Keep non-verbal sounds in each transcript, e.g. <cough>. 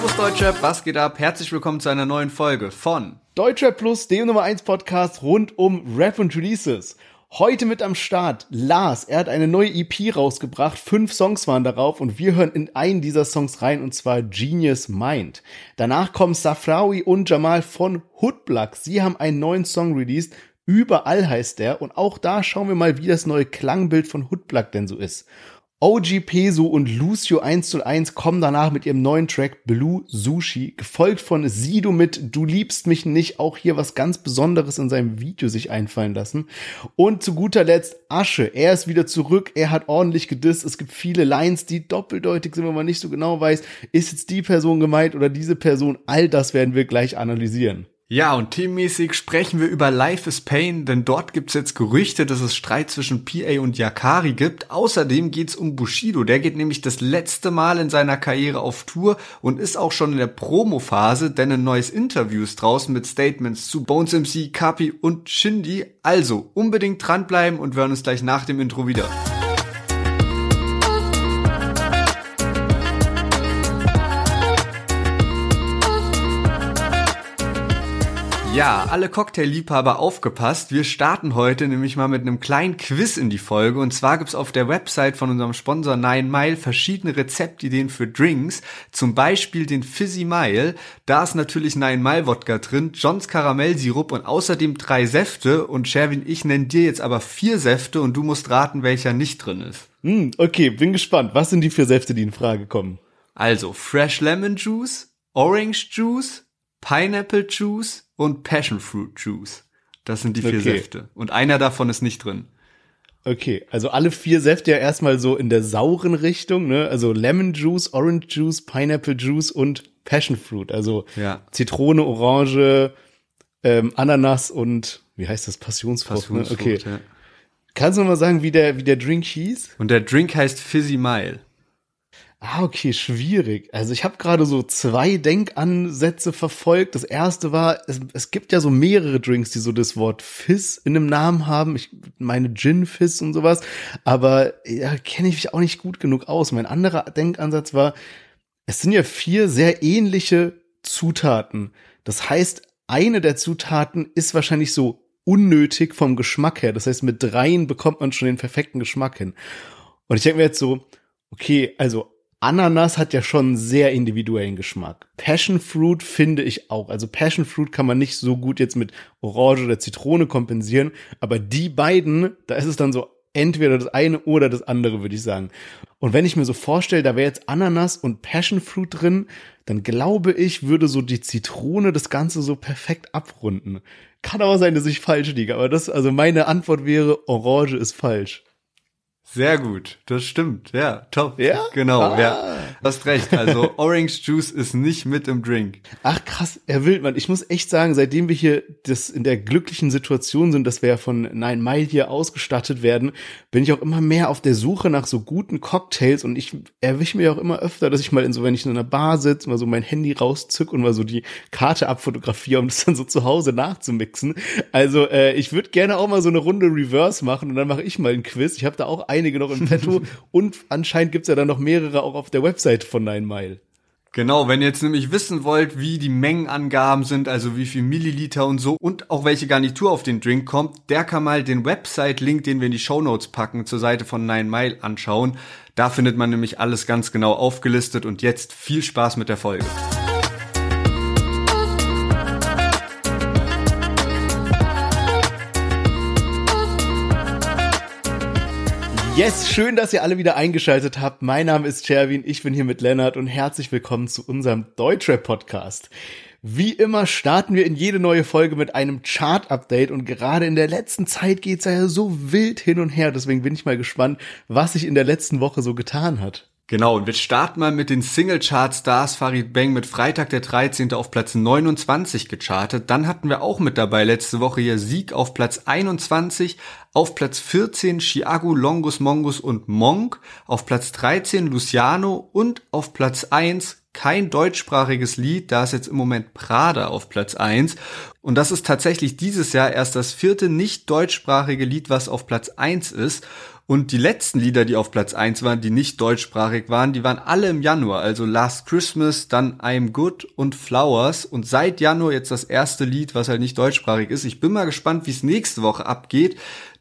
Servus Deutschrap, was geht ab? Herzlich willkommen zu einer neuen Folge von Deutschrap Plus, dem Nummer 1 Podcast rund um Rap und Releases. Heute mit am Start Lars. Er hat eine neue EP rausgebracht. Fünf Songs waren darauf und wir hören in einen dieser Songs rein und zwar Genius Mind. Danach kommen Safrawi und Jamal von Hoodblock. Sie haben einen neuen Song released. Überall heißt der und auch da schauen wir mal, wie das neue Klangbild von Hoodblock denn so ist. OG Peso und Lucio 101 kommen danach mit ihrem neuen Track Blue Sushi, gefolgt von Sido mit Du liebst mich nicht, auch hier was ganz Besonderes in seinem Video sich einfallen lassen. Und zu guter Letzt Asche, er ist wieder zurück, er hat ordentlich gedisst, es gibt viele Lines, die doppeldeutig sind, wo man nicht so genau weiß, ist jetzt die Person gemeint oder diese Person, all das werden wir gleich analysieren. Ja, und teammäßig sprechen wir über Life is Pain, denn dort gibt's jetzt Gerüchte, dass es Streit zwischen PA und Yakari gibt. Außerdem geht's um Bushido. Der geht nämlich das letzte Mal in seiner Karriere auf Tour und ist auch schon in der Promo-Phase, denn ein neues Interview ist draußen mit Statements zu Bones MC, Kapi und Shindy. Also unbedingt dranbleiben und wir hören uns gleich nach dem Intro wieder. Ja, alle Cocktailliebhaber aufgepasst. Wir starten heute nämlich mal mit einem kleinen Quiz in die Folge. Und zwar gibt's auf der Website von unserem Sponsor Nine Mile verschiedene Rezeptideen für Drinks. Zum Beispiel den Fizzy Mile. Da ist natürlich Nine Mile Wodka drin, Johns Karamellsirup und außerdem drei Säfte. Und Sherwin, ich nenne dir jetzt aber vier Säfte und du musst raten, welcher nicht drin ist. Hm, okay, bin gespannt. Was sind die vier Säfte, die in Frage kommen? Also, Fresh Lemon Juice, Orange Juice, Pineapple Juice und Passion Fruit Juice. Das sind die vier okay. Säfte. Und einer davon ist nicht drin. Okay, also alle vier Säfte ja erstmal so in der sauren Richtung, ne? Also Lemon Juice, Orange Juice, Pineapple Juice und Passion Fruit. Also ja. Zitrone, Orange, ähm, Ananas und wie heißt das? Passionsfrucht. Ne? Passionsfrucht ne? Okay. Ja. Kannst du noch mal sagen, wie der, wie der Drink hieß? Und der Drink heißt Fizzy Mile. Ah, okay, schwierig. Also ich habe gerade so zwei Denkansätze verfolgt. Das erste war, es, es gibt ja so mehrere Drinks, die so das Wort Fizz in einem Namen haben. Ich meine Gin Fizz und sowas. Aber ja, kenne ich mich auch nicht gut genug aus. Mein anderer Denkansatz war, es sind ja vier sehr ähnliche Zutaten. Das heißt, eine der Zutaten ist wahrscheinlich so unnötig vom Geschmack her. Das heißt, mit dreien bekommt man schon den perfekten Geschmack hin. Und ich denke mir jetzt so, okay, also Ananas hat ja schon einen sehr individuellen Geschmack. Passion Fruit finde ich auch. Also Passion Fruit kann man nicht so gut jetzt mit Orange oder Zitrone kompensieren, aber die beiden, da ist es dann so entweder das eine oder das andere, würde ich sagen. Und wenn ich mir so vorstelle, da wäre jetzt Ananas und Passion Fruit drin, dann glaube ich, würde so die Zitrone das Ganze so perfekt abrunden. Kann aber sein, dass ich falsch liege, aber das, also meine Antwort wäre, Orange ist falsch. Sehr gut, das stimmt, ja, top. Ja? Genau, ah. ja. Du hast recht, also <laughs> Orange Juice ist nicht mit im Drink. Ach krass, Herr Wildmann, ich muss echt sagen, seitdem wir hier das in der glücklichen Situation sind, dass wir ja von Nine Mile hier ausgestattet werden, bin ich auch immer mehr auf der Suche nach so guten Cocktails und ich erwische mir auch immer öfter, dass ich mal in so, wenn ich in einer Bar sitze, mal so mein Handy rauszück und mal so die Karte abfotografiere, um das dann so zu Hause nachzumixen. Also äh, ich würde gerne auch mal so eine Runde Reverse machen und dann mache ich mal einen Quiz. Ich habe da auch einige noch im Petto <laughs> und anscheinend gibt's ja dann noch mehrere auch auf der Website von Nine Mile. Genau, wenn ihr jetzt nämlich wissen wollt, wie die Mengenangaben sind, also wie viel Milliliter und so und auch welche Garnitur auf den Drink kommt, der kann mal den Website-Link, den wir in die Show Notes packen, zur Seite von Nine Mile anschauen. Da findet man nämlich alles ganz genau aufgelistet und jetzt viel Spaß mit der Folge. Yes, schön, dass ihr alle wieder eingeschaltet habt. Mein Name ist Cherwin, ich bin hier mit Lennart und herzlich willkommen zu unserem Deutschrap-Podcast. Wie immer starten wir in jede neue Folge mit einem Chart-Update und gerade in der letzten Zeit geht's ja so wild hin und her. Deswegen bin ich mal gespannt, was sich in der letzten Woche so getan hat. Genau, und wir starten mal mit den Single-Chart-Stars. Farid Bang mit Freitag der 13. auf Platz 29 gechartet. Dann hatten wir auch mit dabei letzte Woche hier Sieg auf Platz 21. Auf Platz 14 Chiago, Longus, Mongus und Monk. Auf Platz 13 Luciano und auf Platz 1 kein deutschsprachiges Lied, da ist jetzt im Moment Prada auf Platz 1. Und das ist tatsächlich dieses Jahr erst das vierte nicht deutschsprachige Lied, was auf Platz 1 ist. Und die letzten Lieder, die auf Platz eins waren, die nicht deutschsprachig waren, die waren alle im Januar. Also Last Christmas, dann I'm Good und Flowers. Und seit Januar jetzt das erste Lied, was halt nicht deutschsprachig ist. Ich bin mal gespannt, wie es nächste Woche abgeht.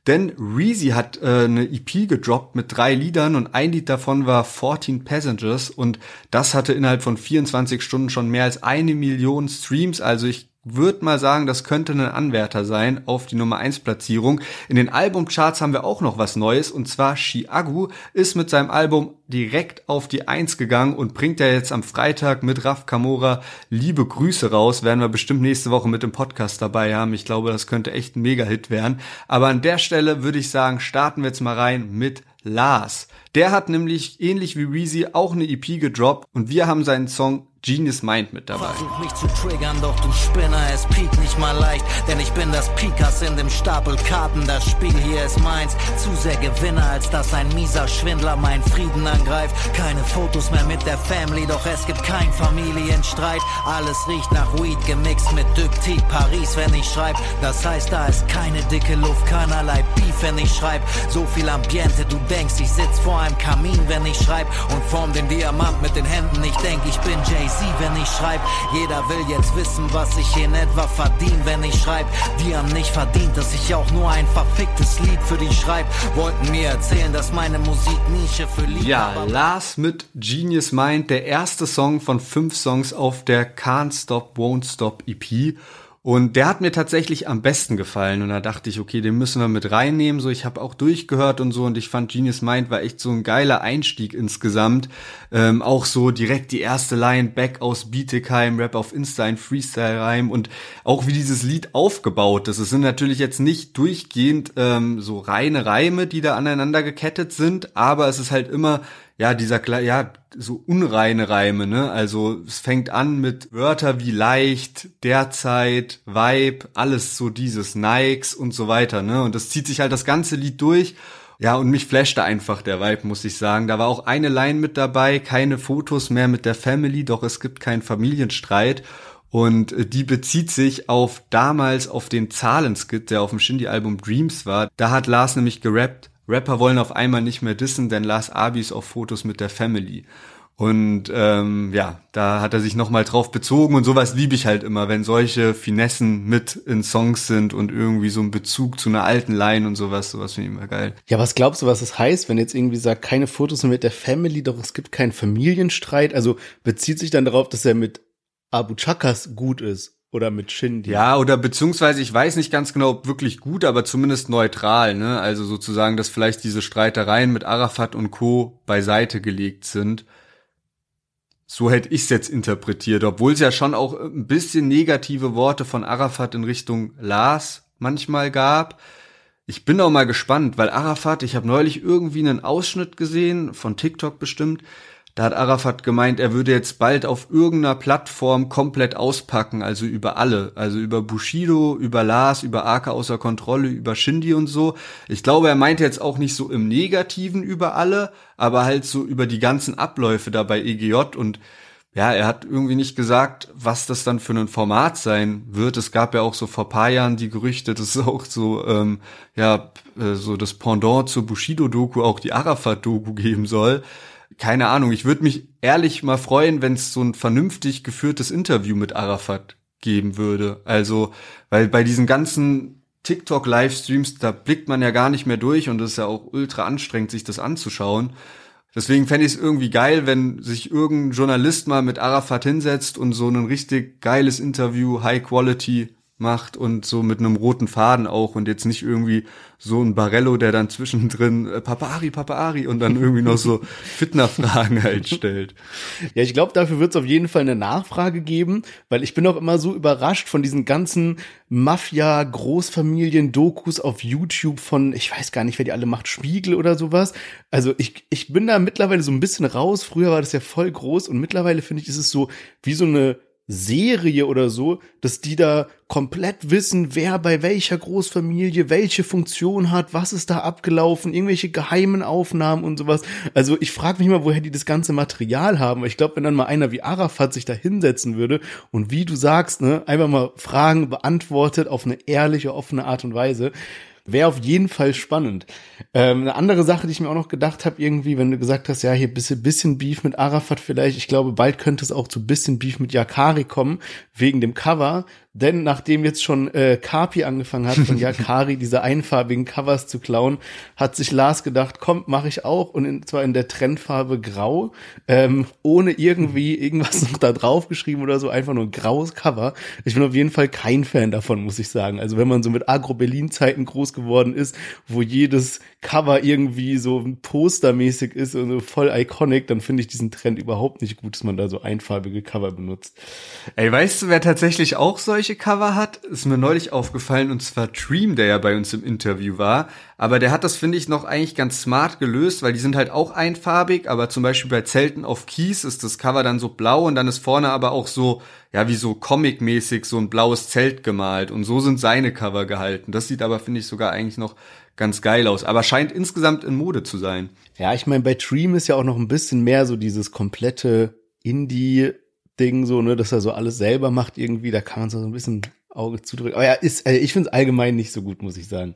Denn Reezy hat äh, eine EP gedroppt mit drei Liedern und ein Lied davon war 14 Passengers und das hatte innerhalb von 24 Stunden schon mehr als eine Million Streams. Also ich würde mal sagen, das könnte ein Anwärter sein auf die Nummer 1 Platzierung. In den Albumcharts haben wir auch noch was Neues und zwar Chiagu ist mit seinem Album direkt auf die 1 gegangen und bringt ja jetzt am Freitag mit Raf Kamora liebe Grüße raus. Werden wir bestimmt nächste Woche mit dem Podcast dabei haben. Ich glaube, das könnte echt ein Mega-Hit werden. Aber an der Stelle würde ich sagen, starten wir jetzt mal rein mit Lars. Der hat nämlich ähnlich wie Reezy auch eine EP gedroppt und wir haben seinen Song Genius Mind mit dabei. Versuch mich zu triggern, doch du Spinner, es piekt nicht mal leicht, denn ich bin das Pikas in dem Stapel Karten, das Spiel hier ist meins, zu sehr Gewinner, als dass ein mieser Schwindler meinen Frieden angreift. Keine Fotos mehr mit der Family, doch es gibt kein Familienstreit, alles riecht nach Weed gemixt mit Dyktik Paris, wenn ich schreib, das heißt, da ist keine dicke Luft, keinerlei Beef, wenn ich schreib, so viel Ambiente, du denkst, ich sitz vor einem Kamin, wenn ich schreib. Und form den Diamant mit den Händen, ich denk, ich bin Jay sie, wenn ich schreib. Jeder will jetzt wissen, was ich in etwa verdien, wenn ich schreib. Die haben nicht verdient, dass ich auch nur ein verficktes Lied für die schreib. Wollten mir erzählen, dass meine Musik Nische für Lied Ja, Lars mit Genius Mind, der erste Song von fünf Songs auf der Can't Stop, Won't Stop EP. Und der hat mir tatsächlich am besten gefallen. Und da dachte ich, okay, den müssen wir mit reinnehmen. So, ich habe auch durchgehört und so. Und ich fand Genius Mind war echt so ein geiler Einstieg insgesamt. Ähm, auch so direkt die erste Line, Back aus Bietigheim, Rap auf Insta, ein Freestyle-Reim. Und auch wie dieses Lied aufgebaut ist. Es sind natürlich jetzt nicht durchgehend ähm, so reine Reime, die da aneinander gekettet sind. Aber es ist halt immer ja, dieser, ja, so unreine Reime, ne? Also es fängt an mit Wörter wie leicht, derzeit, Vibe, alles so dieses Nikes und so weiter, ne? Und das zieht sich halt das ganze Lied durch. Ja, und mich flashte einfach der Vibe, muss ich sagen. Da war auch eine Line mit dabei, keine Fotos mehr mit der Family, doch es gibt keinen Familienstreit. Und äh, die bezieht sich auf damals auf den Zahlenskit, der auf dem Shindy-Album Dreams war. Da hat Lars nämlich gerappt, Rapper wollen auf einmal nicht mehr dissen, denn Lars Abi ist auf Fotos mit der Family. Und ähm, ja, da hat er sich nochmal drauf bezogen und sowas liebe ich halt immer, wenn solche Finessen mit in Songs sind und irgendwie so ein Bezug zu einer alten Line und sowas, sowas finde ich immer geil. Ja, was glaubst du, was das heißt, wenn jetzt irgendwie sagt, keine Fotos mit der Family, doch es gibt keinen Familienstreit? Also bezieht sich dann darauf, dass er mit Abu Chakas gut ist? Oder mit Shindy. Ja, oder beziehungsweise ich weiß nicht ganz genau, ob wirklich gut, aber zumindest neutral, ne? Also sozusagen, dass vielleicht diese Streitereien mit Arafat und Co. beiseite gelegt sind. So hätte ich es jetzt interpretiert, obwohl es ja schon auch ein bisschen negative Worte von Arafat in Richtung Lars manchmal gab. Ich bin auch mal gespannt, weil Arafat, ich habe neulich irgendwie einen Ausschnitt gesehen, von TikTok bestimmt, da hat Arafat gemeint, er würde jetzt bald auf irgendeiner Plattform komplett auspacken, also über alle, also über Bushido, über Lars, über Aka außer Kontrolle, über Shindy und so. Ich glaube, er meinte jetzt auch nicht so im Negativen über alle, aber halt so über die ganzen Abläufe da bei EGJ und ja, er hat irgendwie nicht gesagt, was das dann für ein Format sein wird. Es gab ja auch so vor paar Jahren die Gerüchte, dass <laughs> auch so, ähm, ja, äh, so das Pendant zur Bushido-Doku auch die Arafat-Doku geben soll keine Ahnung, ich würde mich ehrlich mal freuen, wenn es so ein vernünftig geführtes Interview mit Arafat geben würde. Also, weil bei diesen ganzen TikTok-Livestreams, da blickt man ja gar nicht mehr durch und es ist ja auch ultra anstrengend, sich das anzuschauen. Deswegen fände ich es irgendwie geil, wenn sich irgendein Journalist mal mit Arafat hinsetzt und so ein richtig geiles Interview, High Quality macht und so mit einem roten Faden auch und jetzt nicht irgendwie so ein Barello, der dann zwischendrin äh, Papari, Papari und dann irgendwie noch so <laughs> Fitnerfragen halt stellt. Ja, ich glaube, dafür wird es auf jeden Fall eine Nachfrage geben, weil ich bin auch immer so überrascht von diesen ganzen Mafia-Großfamilien-Dokus auf YouTube von, ich weiß gar nicht, wer die alle macht, Spiegel oder sowas. Also ich, ich bin da mittlerweile so ein bisschen raus. Früher war das ja voll groß und mittlerweile finde ich, ist es so wie so eine Serie oder so, dass die da komplett wissen, wer bei welcher Großfamilie welche Funktion hat, was ist da abgelaufen, irgendwelche geheimen Aufnahmen und sowas. Also ich frage mich mal, woher die das ganze Material haben. Ich glaube, wenn dann mal einer wie Arafat sich da hinsetzen würde und wie du sagst, ne, einfach mal Fragen beantwortet auf eine ehrliche, offene Art und Weise, Wäre auf jeden Fall spannend. Ähm, eine andere Sache, die ich mir auch noch gedacht habe, irgendwie, wenn du gesagt hast, ja, hier bisschen, bisschen Beef mit Arafat vielleicht, ich glaube, bald könnte es auch zu bisschen Beef mit Yakari kommen, wegen dem Cover. Denn nachdem jetzt schon äh, Kapi angefangen hat, von <laughs> Yakari diese einfarbigen Covers zu klauen, hat sich Lars gedacht, kommt, mache ich auch. Und in, zwar in der Trendfarbe Grau, ähm, ohne irgendwie irgendwas noch da drauf geschrieben oder so, einfach nur ein graues Cover. Ich bin auf jeden Fall kein Fan davon, muss ich sagen. Also wenn man so mit Agro-Berlin-Zeiten groß geworden ist, wo jedes Cover irgendwie so postermäßig ist und so voll iconic, dann finde ich diesen Trend überhaupt nicht gut, dass man da so einfarbige Cover benutzt. Ey, weißt du, wer tatsächlich auch solche Cover hat? Ist mir neulich aufgefallen und zwar Dream, der ja bei uns im Interview war. Aber der hat das, finde ich, noch eigentlich ganz smart gelöst, weil die sind halt auch einfarbig, aber zum Beispiel bei Zelten auf Kies ist das Cover dann so blau und dann ist vorne aber auch so, ja, wie so comic-mäßig so ein blaues Zelt gemalt und so sind seine Cover gehalten. Das sieht aber, finde ich, sogar eigentlich noch ganz geil aus, aber scheint insgesamt in Mode zu sein. Ja, ich meine, bei Dream ist ja auch noch ein bisschen mehr so dieses komplette Indie Ding so, ne, dass er so alles selber macht irgendwie, da kann man so ein bisschen Auge zudrücken. Aber ja, ist, also ich finde es allgemein nicht so gut, muss ich sagen.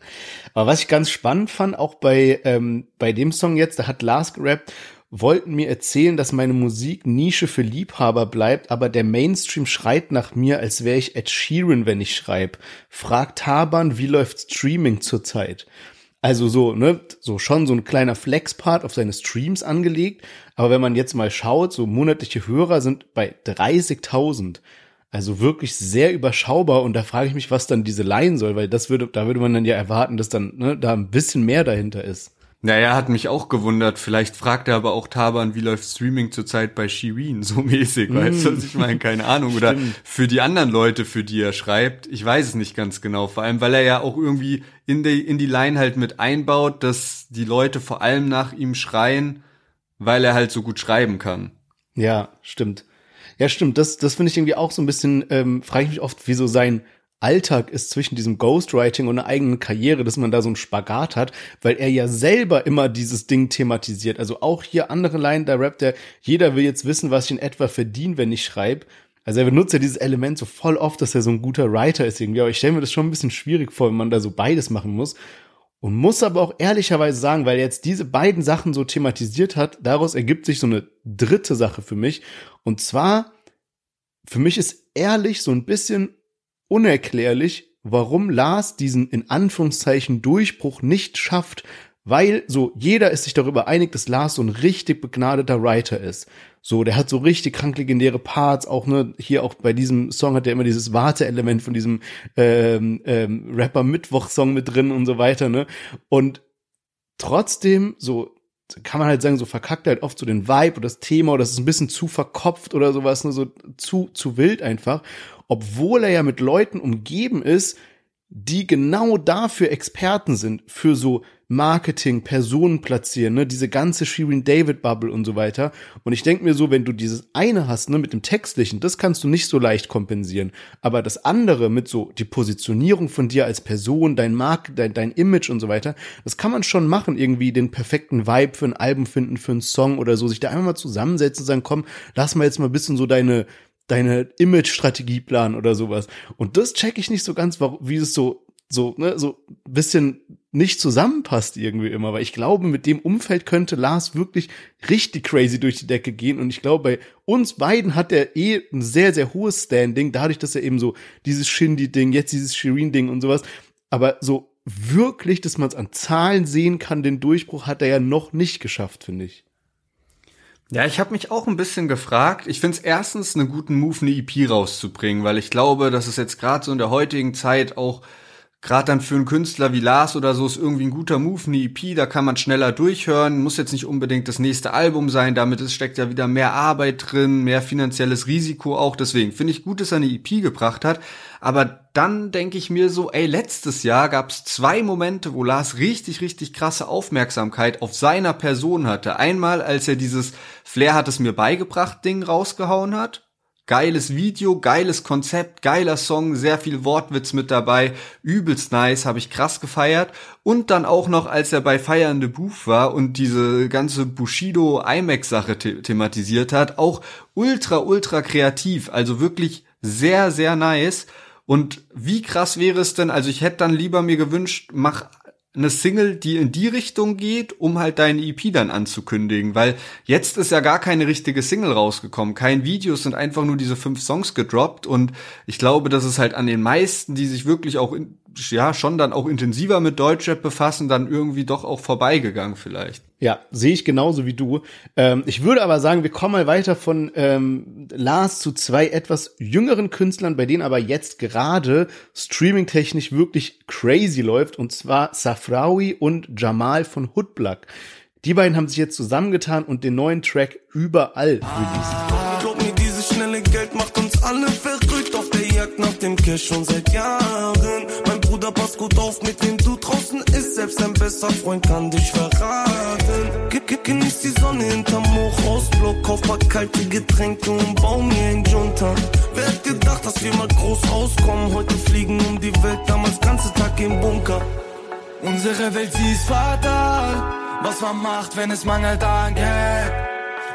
Aber was ich ganz spannend fand, auch bei, ähm, bei dem Song jetzt, da hat Lars gerappt, wollten mir erzählen, dass meine Musik Nische für Liebhaber bleibt, aber der Mainstream schreit nach mir, als wäre ich Ed Sheeran, wenn ich schreibe. Fragt Taban, wie läuft Streaming zurzeit? Also so, ne, so schon so ein kleiner Flexpart auf seine Streams angelegt. Aber wenn man jetzt mal schaut, so monatliche Hörer sind bei 30.000. Also wirklich sehr überschaubar. Und da frage ich mich, was dann diese Line soll, weil das würde, da würde man dann ja erwarten, dass dann, ne, da ein bisschen mehr dahinter ist. Naja, hat mich auch gewundert. Vielleicht fragt er aber auch Taban, wie läuft Streaming zurzeit bei Shireen so mäßig, mm. weißt du, was ich meine? Keine Ahnung. Oder für die anderen Leute, für die er schreibt, ich weiß es nicht ganz genau. Vor allem, weil er ja auch irgendwie in die, in die Line halt mit einbaut, dass die Leute vor allem nach ihm schreien, weil er halt so gut schreiben kann. Ja, stimmt. Ja, stimmt. Das, das finde ich irgendwie auch so ein bisschen, ähm, frage ich mich oft, wieso sein Alltag ist zwischen diesem Ghostwriting und einer eigenen Karriere, dass man da so einen Spagat hat, weil er ja selber immer dieses Ding thematisiert. Also auch hier andere Line, da rappt er, jeder will jetzt wissen, was ich in etwa verdiene, wenn ich schreibe. Also er benutzt ja dieses Element so voll oft, dass er so ein guter Writer ist irgendwie. Aber ich stelle mir das schon ein bisschen schwierig vor, wenn man da so beides machen muss. Und muss aber auch ehrlicherweise sagen, weil er jetzt diese beiden Sachen so thematisiert hat, daraus ergibt sich so eine dritte Sache für mich. Und zwar, für mich ist ehrlich so ein bisschen unerklärlich, warum Lars diesen in Anführungszeichen Durchbruch nicht schafft, weil so jeder ist sich darüber einig, dass Lars so ein richtig begnadeter Writer ist. So, der hat so richtig krank legendäre Parts, auch ne, hier auch bei diesem Song hat er immer dieses Warte-Element von diesem ähm, ähm, Rapper Mittwoch-Song mit drin und so weiter, ne? Und trotzdem, so kann man halt sagen, so verkackt halt oft so den Vibe oder das Thema oder das ist ein bisschen zu verkopft oder sowas, ne, so zu, zu wild einfach obwohl er ja mit Leuten umgeben ist, die genau dafür Experten sind, für so Marketing, Personen platzieren, ne, diese ganze Shirin David Bubble und so weiter. Und ich denke mir so, wenn du dieses eine hast, ne, mit dem Textlichen, das kannst du nicht so leicht kompensieren. Aber das andere mit so die Positionierung von dir als Person, dein Mark, dein, dein Image und so weiter, das kann man schon machen, irgendwie den perfekten Vibe für ein Album finden, für einen Song oder so, sich da einfach mal zusammensetzen und sagen, komm, lass mal jetzt mal ein bisschen so deine, deine Image-Strategie planen oder sowas. Und das check ich nicht so ganz, wie es so, so, ne, so bisschen nicht zusammenpasst irgendwie immer, weil ich glaube, mit dem Umfeld könnte Lars wirklich richtig crazy durch die Decke gehen und ich glaube, bei uns beiden hat er eh ein sehr, sehr hohes Standing, dadurch, dass er eben so dieses Shindy-Ding, jetzt dieses Shireen-Ding und sowas, aber so wirklich, dass man es an Zahlen sehen kann, den Durchbruch hat er ja noch nicht geschafft, finde ich. Ja, ich habe mich auch ein bisschen gefragt. Ich finde es erstens einen guten Move, eine EP rauszubringen, weil ich glaube, dass es jetzt gerade so in der heutigen Zeit auch gerade dann für einen Künstler wie Lars oder so ist irgendwie ein guter Move, eine EP, da kann man schneller durchhören, muss jetzt nicht unbedingt das nächste Album sein, damit es steckt ja wieder mehr Arbeit drin, mehr finanzielles Risiko auch, deswegen finde ich gut, dass er eine EP gebracht hat, aber dann denke ich mir so, ey, letztes Jahr gab es zwei Momente, wo Lars richtig, richtig krasse Aufmerksamkeit auf seiner Person hatte. Einmal, als er dieses Flair hat es mir beigebracht Ding rausgehauen hat, Geiles Video, geiles Konzept, geiler Song, sehr viel Wortwitz mit dabei, übelst nice, habe ich krass gefeiert. Und dann auch noch, als er bei Feiernde Booth war und diese ganze Bushido IMAX Sache the thematisiert hat, auch ultra, ultra kreativ, also wirklich sehr, sehr nice. Und wie krass wäre es denn, also ich hätte dann lieber mir gewünscht, mach eine Single, die in die Richtung geht, um halt deine EP dann anzukündigen, weil jetzt ist ja gar keine richtige Single rausgekommen, kein Video, es sind einfach nur diese fünf Songs gedroppt. Und ich glaube, dass es halt an den meisten, die sich wirklich auch in, ja schon dann auch intensiver mit Deutschrap befassen, dann irgendwie doch auch vorbeigegangen vielleicht. Ja, sehe ich genauso wie du. Ähm, ich würde aber sagen, wir kommen mal weiter von ähm, Lars zu zwei etwas jüngeren Künstlern, bei denen aber jetzt gerade streamingtechnisch wirklich crazy läuft, und zwar Safrawi und Jamal von Hoodblack. Die beiden haben sich jetzt zusammengetan und den neuen Track überall released. Glaub mir, dieses schnelle Geld macht uns alle verrückt auf der Jagd nach dem Cash schon seit Jahren. Bruder, pass gut auf, mit wem du draußen ist. Selbst ein bester Freund kann dich verraten. Ge -ge Genieß die Sonne hinterm Hochhausblock, kauf paar kalte Getränke und bau mir ein Junta. Wer hat gedacht, dass wir mal groß rauskommen? Heute fliegen um die Welt, damals ganze Tag im Bunker. Unsere Welt, sie ist fatal. Was man macht, wenn es mangelt an Geld.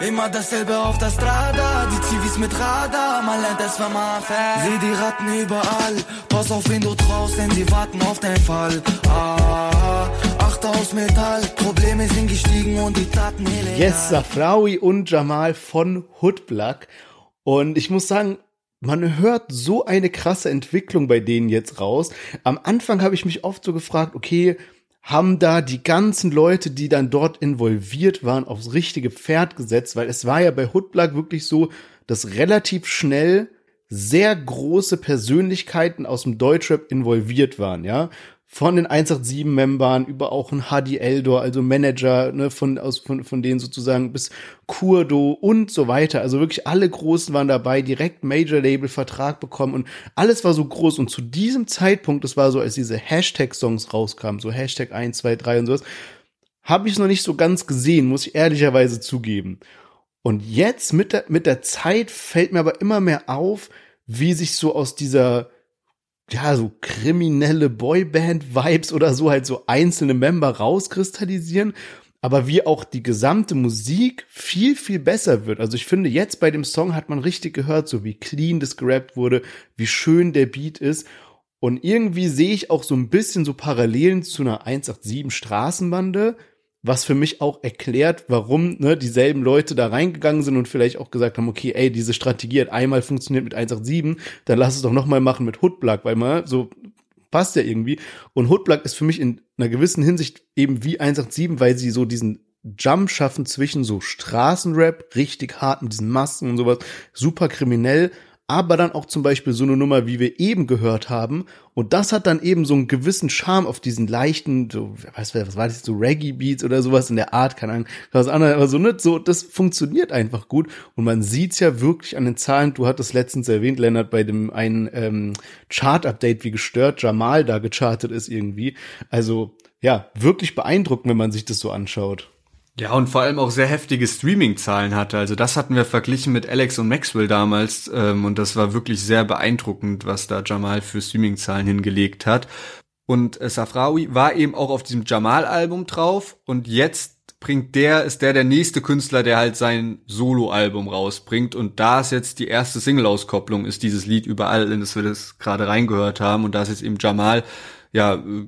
Immer dasselbe auf der Strada, die Zivis mit Radar, man lernt es, wenn man fährt. Seh die Ratten überall, pass auf, wen du traust, denn sie warten auf den Fall. Ah, achte aus Metall, Probleme sind gestiegen und die Taten illegal. Yes, Safrawi und Jamal von Hoodblack. Und ich muss sagen, man hört so eine krasse Entwicklung bei denen jetzt raus. Am Anfang habe ich mich oft so gefragt, okay, haben da die ganzen Leute, die dann dort involviert waren, aufs richtige Pferd gesetzt, weil es war ja bei Hoodblack wirklich so, dass relativ schnell sehr große Persönlichkeiten aus dem Deutschrap involviert waren, ja von den 187-Membern über auch ein Hadi Eldor, also Manager ne, von, aus, von, von denen sozusagen bis Kurdo und so weiter. Also wirklich alle Großen waren dabei, direkt Major-Label-Vertrag bekommen und alles war so groß. Und zu diesem Zeitpunkt, das war so, als diese Hashtag-Songs rauskamen, so Hashtag 1, 2, 3 und sowas, habe ich es noch nicht so ganz gesehen, muss ich ehrlicherweise zugeben. Und jetzt mit der, mit der Zeit fällt mir aber immer mehr auf, wie sich so aus dieser ja, so kriminelle Boyband-Vibes oder so halt so einzelne Member rauskristallisieren, aber wie auch die gesamte Musik viel, viel besser wird. Also ich finde, jetzt bei dem Song hat man richtig gehört, so wie clean das gerappt wurde, wie schön der Beat ist. Und irgendwie sehe ich auch so ein bisschen so Parallelen zu einer 187 Straßenbande, was für mich auch erklärt, warum ne, dieselben Leute da reingegangen sind und vielleicht auch gesagt haben, okay, ey, diese Strategie hat einmal funktioniert mit 187, dann lass es doch nochmal machen mit Hoodblack, weil man so passt ja irgendwie. Und Hoodblack ist für mich in einer gewissen Hinsicht eben wie 187, weil sie so diesen Jump schaffen zwischen so Straßenrap, richtig hart mit diesen Masken und sowas, super kriminell, aber dann auch zum Beispiel so eine Nummer, wie wir eben gehört haben. Und das hat dann eben so einen gewissen Charme auf diesen leichten, so, was, was war das, so Reggae-Beats oder sowas in der Art, keine Ahnung, was anderes, aber so nicht so, das funktioniert einfach gut. Und man sieht's ja wirklich an den Zahlen, du hattest letztens erwähnt, Lennart, bei dem einen ähm, Chart-Update, wie gestört Jamal da gechartet ist irgendwie. Also, ja, wirklich beeindruckend, wenn man sich das so anschaut. Ja, und vor allem auch sehr heftige Streaming-Zahlen hatte. Also das hatten wir verglichen mit Alex und Maxwell damals. Ähm, und das war wirklich sehr beeindruckend, was da Jamal für Streaming-Zahlen hingelegt hat. Und äh, Safrawi war eben auch auf diesem Jamal-Album drauf. Und jetzt bringt der, ist der der nächste Künstler, der halt sein Solo-Album rausbringt. Und da ist jetzt die erste Single-Auskopplung, ist dieses Lied überall, in das wir das gerade reingehört haben. Und da ist jetzt eben Jamal, ja, äh,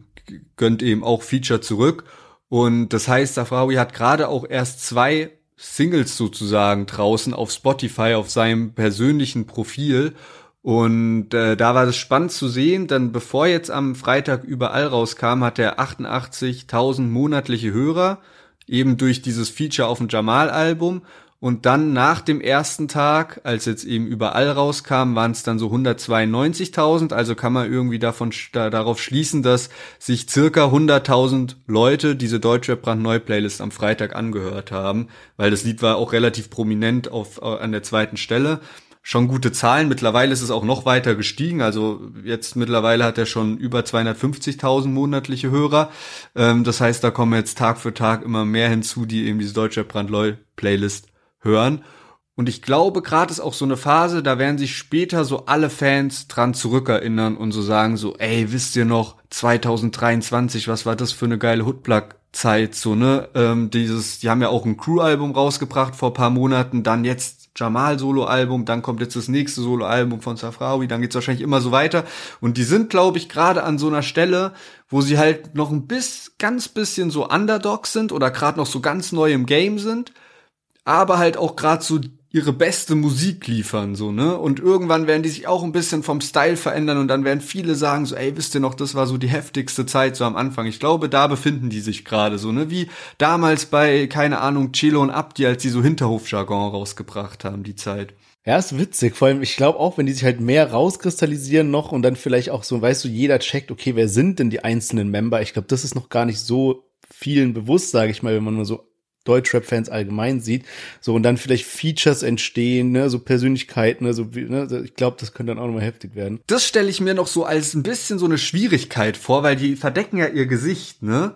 gönnt eben auch Feature zurück. Und das heißt, Safrawi hat gerade auch erst zwei Singles sozusagen draußen auf Spotify, auf seinem persönlichen Profil. Und äh, da war es spannend zu sehen, denn bevor jetzt am Freitag überall rauskam, hat er 88.000 monatliche Hörer, eben durch dieses Feature auf dem Jamal-Album. Und dann nach dem ersten Tag, als jetzt eben überall rauskam, waren es dann so 192.000. Also kann man irgendwie davon da, darauf schließen, dass sich circa 100.000 Leute diese Deutschrap brandneu Playlist am Freitag angehört haben, weil das Lied war auch relativ prominent auf äh, an der zweiten Stelle. Schon gute Zahlen. Mittlerweile ist es auch noch weiter gestiegen. Also jetzt mittlerweile hat er schon über 250.000 monatliche Hörer. Ähm, das heißt, da kommen jetzt Tag für Tag immer mehr hinzu, die eben diese Deutsche brandneu Playlist hören. Und ich glaube, gerade ist auch so eine Phase, da werden sich später so alle Fans dran zurückerinnern und so sagen so, ey, wisst ihr noch, 2023, was war das für eine geile Hoodplug-Zeit, so, ne? Ähm, dieses, die haben ja auch ein Crew-Album rausgebracht vor paar Monaten, dann jetzt Jamal Soloalbum, dann kommt jetzt das nächste Soloalbum von Safrawi, dann geht's wahrscheinlich immer so weiter. Und die sind, glaube ich, gerade an so einer Stelle, wo sie halt noch ein bis, ganz bisschen so Underdogs sind oder gerade noch so ganz neu im Game sind, aber halt auch gerade so ihre beste Musik liefern, so, ne? Und irgendwann werden die sich auch ein bisschen vom Style verändern und dann werden viele sagen so, ey, wisst ihr noch, das war so die heftigste Zeit so am Anfang. Ich glaube, da befinden die sich gerade so, ne? Wie damals bei, keine Ahnung, Chelo und Abdi, als die so Hinterhofjargon rausgebracht haben, die Zeit. Ja, ist witzig. Vor allem, ich glaube auch, wenn die sich halt mehr rauskristallisieren noch und dann vielleicht auch so, weißt du, jeder checkt, okay, wer sind denn die einzelnen Member? Ich glaube, das ist noch gar nicht so vielen bewusst, sage ich mal, wenn man mal so Deutschrap-Fans allgemein sieht. So, und dann vielleicht Features entstehen, ne, so Persönlichkeiten, ne, so, ne, ich glaube, das könnte dann auch nochmal heftig werden. Das stelle ich mir noch so als ein bisschen so eine Schwierigkeit vor, weil die verdecken ja ihr Gesicht, ne?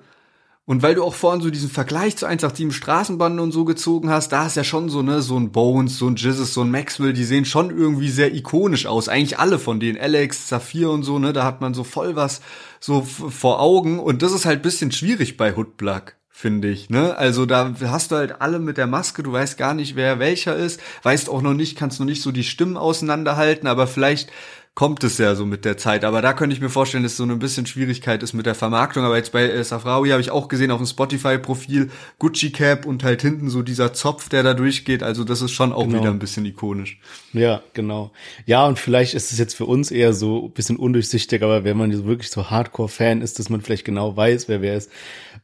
Und weil du auch vorhin so diesen Vergleich zu 187 Straßenbanden und so gezogen hast, da ist ja schon so, ne, so ein Bones, so ein Jizzes, so ein Maxwell, die sehen schon irgendwie sehr ikonisch aus. Eigentlich alle von denen. Alex, Saphir und so, ne, da hat man so voll was so vor Augen. Und das ist halt bisschen schwierig bei Hoodblack finde ich, ne? Also da hast du halt alle mit der Maske, du weißt gar nicht, wer welcher ist, weißt auch noch nicht, kannst noch nicht so die Stimmen auseinanderhalten, aber vielleicht kommt es ja so mit der Zeit. Aber da könnte ich mir vorstellen, dass so eine bisschen Schwierigkeit ist mit der Vermarktung. Aber jetzt bei äh, Safrawi habe ich auch gesehen auf dem Spotify-Profil Gucci Cap und halt hinten so dieser Zopf, der da durchgeht. Also das ist schon auch genau. wieder ein bisschen ikonisch. Ja, genau. Ja, und vielleicht ist es jetzt für uns eher so ein bisschen undurchsichtig, aber wenn man wirklich so Hardcore-Fan ist, dass man vielleicht genau weiß, wer wer ist.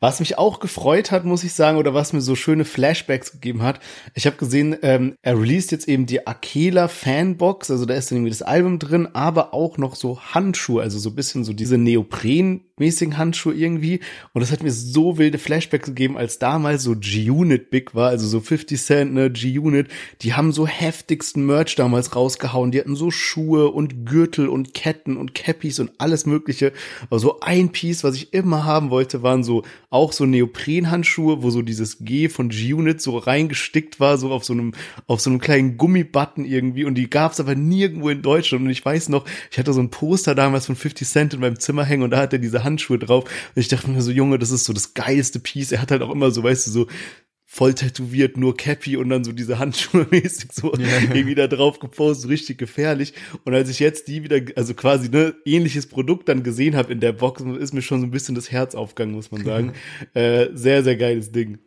Was mich auch gefreut hat, muss ich sagen, oder was mir so schöne Flashbacks gegeben hat, ich habe gesehen, ähm, er released jetzt eben die Akela Fanbox, also da ist dann irgendwie das Album drin, aber auch noch so Handschuhe, also so bisschen so diese Neopren-mäßigen Handschuhe irgendwie. Und das hat mir so wilde Flashbacks gegeben, als damals so G-Unit big war, also so 50 Cent, ne, G-Unit, die haben so heftigsten Merch damals rausgehauen. Die hatten so Schuhe und Gürtel und Ketten und Cappies und alles mögliche. Aber so ein Piece, was ich immer haben wollte, waren so auch so Neoprenhandschuhe, wo so dieses G von G-Unit so reingestickt war, so auf so einem, auf so einem kleinen Gummibutton irgendwie. Und die gab's aber nirgendwo in Deutschland. Und ich weiß noch, ich hatte so ein Poster damals von 50 Cent in meinem Zimmer hängen und da hat er diese Handschuhe drauf. Und ich dachte mir so, Junge, das ist so das geilste Piece. Er hat halt auch immer so, weißt du, so voll tätowiert, nur Cappy und dann so diese Handschuhe <laughs> mäßig so yeah. irgendwie da drauf gepostet, richtig gefährlich. Und als ich jetzt die wieder, also quasi ne ähnliches Produkt dann gesehen habe in der Box, ist mir schon so ein bisschen das Herz aufgegangen, muss man <laughs> sagen. äh, sehr, sehr geiles Ding.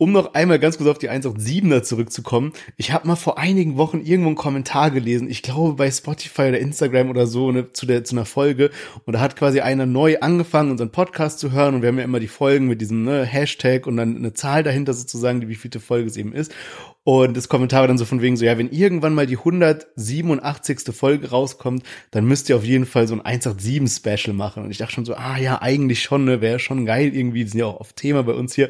Um noch einmal ganz kurz auf die 187er zurückzukommen. Ich habe mal vor einigen Wochen irgendwo einen Kommentar gelesen. Ich glaube bei Spotify oder Instagram oder so ne, zu der zu einer Folge. Und da hat quasi einer neu angefangen, unseren Podcast zu hören. Und wir haben ja immer die Folgen mit diesem ne, Hashtag und dann eine Zahl dahinter sozusagen, die wie vielte Folge es eben ist. Und das Kommentar war dann so von wegen so, ja, wenn irgendwann mal die 187. Folge rauskommt, dann müsst ihr auf jeden Fall so ein 187 Special machen. Und ich dachte schon so, ah ja, eigentlich schon, ne, wäre schon geil irgendwie. Die sind ja auch auf Thema bei uns hier.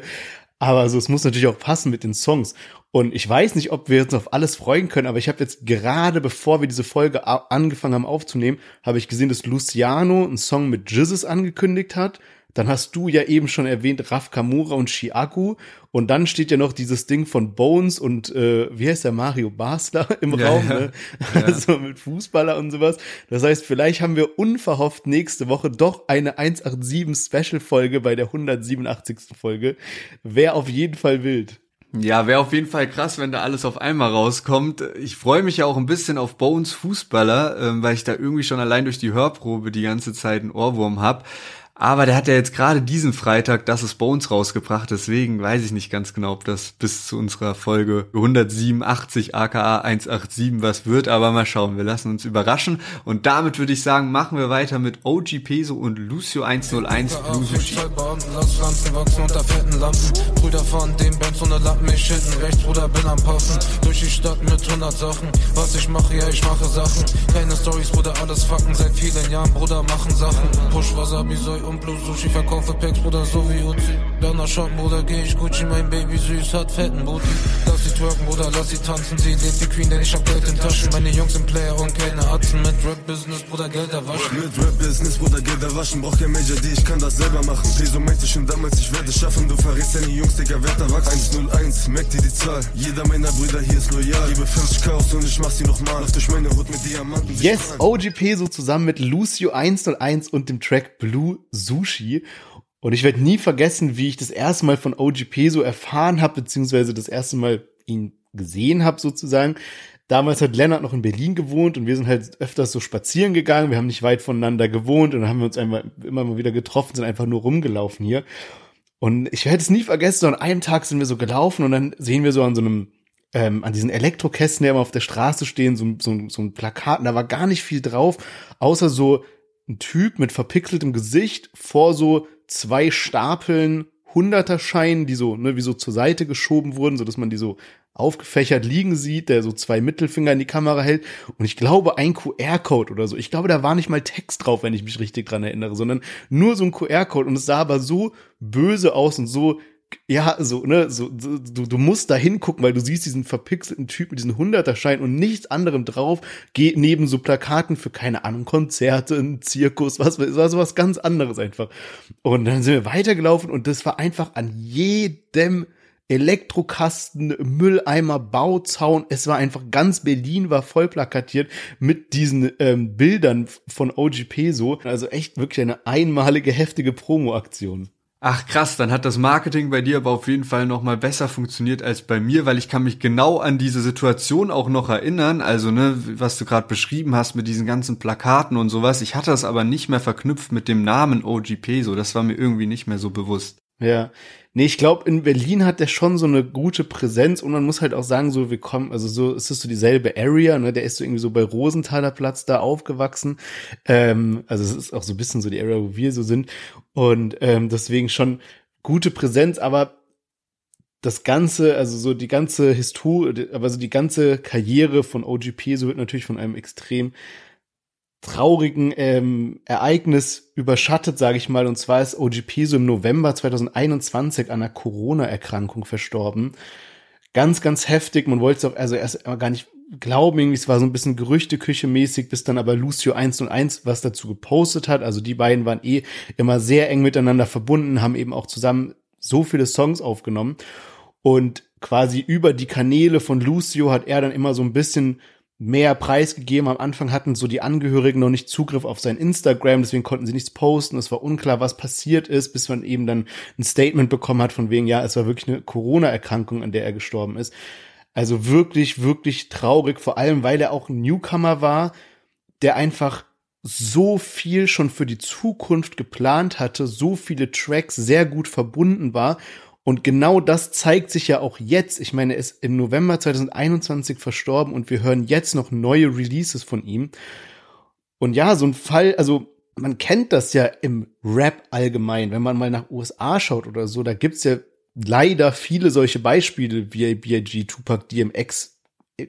Aber also, es muss natürlich auch passen mit den Songs. Und ich weiß nicht, ob wir uns auf alles freuen können, aber ich habe jetzt gerade, bevor wir diese Folge angefangen haben aufzunehmen, habe ich gesehen, dass Luciano einen Song mit Jizzes angekündigt hat. Dann hast du ja eben schon erwähnt Raf Kamura und Chiaku. Und dann steht ja noch dieses Ding von Bones und äh, wie heißt der Mario Basler <laughs> im ja, Raum, ne? Ja. <laughs> Also mit Fußballer und sowas. Das heißt, vielleicht haben wir unverhofft nächste Woche doch eine 187 Special Folge bei der 187. Folge. Wäre auf jeden Fall wild. Ja, wäre auf jeden Fall krass, wenn da alles auf einmal rauskommt. Ich freue mich ja auch ein bisschen auf Bones Fußballer, ähm, weil ich da irgendwie schon allein durch die Hörprobe die ganze Zeit einen Ohrwurm hab. Aber der hat ja jetzt gerade diesen Freitag Das ist Bones rausgebracht, deswegen weiß ich nicht ganz genau, ob das bis zu unserer Folge 187 aka 187 was wird, aber mal schauen, wir lassen uns überraschen. Und damit würde ich sagen, machen wir weiter mit OG Peso und Lucio 101 Blue Sushi. Brüder von dem Benz ohne Lappen, ich hinten rechts, Bruder, bin am Passen. Durch die Stadt mit 100 Sachen. Was ich mache, ja, ich mache Sachen. Keine Stories, Bruder, alles fucken. Seit vielen Jahren, Bruder, machen Sachen. Push Wasabi, soll und Blue Sushi verkaufe Packs, Bruder, so wie Uzi. Danach Shop, Bruder, geh ich Gucci, mein Baby süß, hat fetten Booty. Lass sie twerken, Bruder, lass sie tanzen, sie lebt die Queen, denn ich hab Geld in Taschen. Meine Jungs sind Player und keine Atzen. Mit Rap-Business, Bruder, Geld erwaschen. Mit Rap-Business, Bruder, Geld erwaschen. Brauch kein Major D, ich kann das selber machen. Peso meinte schon damals, ich werde schaffen. Du verrätst deine Jungs, Digga, werd erwachsen. 101, merk dir die Zahl. Jeder meiner Brüder hier ist loyal. Gebe 50k aus und ich mach sie nochmal. Lauf durch meine Hut mit Diamanten. Yes, OG Peso zusammen mit Lucio 101 und dem Track Blue Sushi. Und ich werde nie vergessen, wie ich das erste Mal von OGP so erfahren habe, beziehungsweise das erste Mal ihn gesehen habe sozusagen. Damals hat Lennart noch in Berlin gewohnt und wir sind halt öfters so spazieren gegangen. Wir haben nicht weit voneinander gewohnt und dann haben wir uns einfach immer mal wieder getroffen, sind einfach nur rumgelaufen hier. Und ich werde es nie vergessen, so an einem Tag sind wir so gelaufen und dann sehen wir so an so einem, ähm, an diesen Elektrokästen, die immer auf der Straße stehen, so, so, so ein Plakat, und da war gar nicht viel drauf, außer so ein Typ mit verpixeltem Gesicht vor so zwei Stapeln Hunderterscheinen, die so, ne, wie so zur Seite geschoben wurden, so dass man die so aufgefächert liegen sieht, der so zwei Mittelfinger in die Kamera hält. Und ich glaube, ein QR-Code oder so. Ich glaube, da war nicht mal Text drauf, wenn ich mich richtig dran erinnere, sondern nur so ein QR-Code. Und es sah aber so böse aus und so ja, so, ne, so, so, du, du musst da hingucken, weil du siehst diesen verpixelten Typ mit diesen Hunderterschein und nichts anderem drauf, geht neben so Plakaten für, keine Ahnung, Konzerte, ein Zirkus, was, was, was ganz anderes einfach. Und dann sind wir weitergelaufen und das war einfach an jedem Elektrokasten, Mülleimer, Bauzaun. Es war einfach ganz Berlin war voll plakatiert mit diesen ähm, Bildern von OGP so. Also echt wirklich eine einmalige heftige Promo-Aktion. Ach krass, dann hat das Marketing bei dir aber auf jeden Fall noch mal besser funktioniert als bei mir, weil ich kann mich genau an diese Situation auch noch erinnern, also ne, was du gerade beschrieben hast mit diesen ganzen Plakaten und sowas. Ich hatte das aber nicht mehr verknüpft mit dem Namen OGP, so das war mir irgendwie nicht mehr so bewusst. Ja, nee, ich glaube, in Berlin hat der schon so eine gute Präsenz und man muss halt auch sagen, so, wir kommen, also so, es ist so dieselbe Area, ne, der ist so irgendwie so bei Rosenthaler Platz da aufgewachsen, ähm, also es ist auch so ein bisschen so die Area, wo wir so sind. Und ähm, deswegen schon gute Präsenz, aber das ganze, also so die ganze Historie, aber so die ganze Karriere von OGP, so wird natürlich von einem extrem traurigen ähm, Ereignis überschattet, sage ich mal. Und zwar ist OGP so im November 2021 an einer Corona-Erkrankung verstorben. Ganz, ganz heftig. Man wollte es auch also erst gar nicht glauben. Irgendwie, es war so ein bisschen Gerüchteküche mäßig, bis dann aber Lucio 101 was dazu gepostet hat. Also die beiden waren eh immer sehr eng miteinander verbunden, haben eben auch zusammen so viele Songs aufgenommen. Und quasi über die Kanäle von Lucio hat er dann immer so ein bisschen mehr preisgegeben. Am Anfang hatten so die Angehörigen noch nicht Zugriff auf sein Instagram, deswegen konnten sie nichts posten. Es war unklar, was passiert ist, bis man eben dann ein Statement bekommen hat von wegen, ja, es war wirklich eine Corona-Erkrankung, an der er gestorben ist. Also wirklich, wirklich traurig, vor allem weil er auch ein Newcomer war, der einfach so viel schon für die Zukunft geplant hatte, so viele Tracks sehr gut verbunden war und genau das zeigt sich ja auch jetzt. Ich meine, er ist im November 2021 verstorben und wir hören jetzt noch neue Releases von ihm. Und ja, so ein Fall, also man kennt das ja im Rap allgemein, wenn man mal nach USA schaut oder so, da gibt's ja leider viele solche Beispiele wie B.I.G., Tupac, DMX,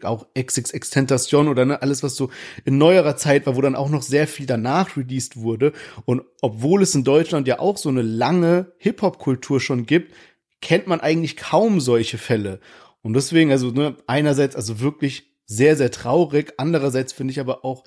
auch XXX Tentation oder ne, alles, was so in neuerer Zeit war, wo dann auch noch sehr viel danach released wurde. Und obwohl es in Deutschland ja auch so eine lange Hip-Hop-Kultur schon gibt, kennt man eigentlich kaum solche Fälle. Und deswegen, also ne, einerseits also wirklich sehr, sehr traurig, andererseits finde ich aber auch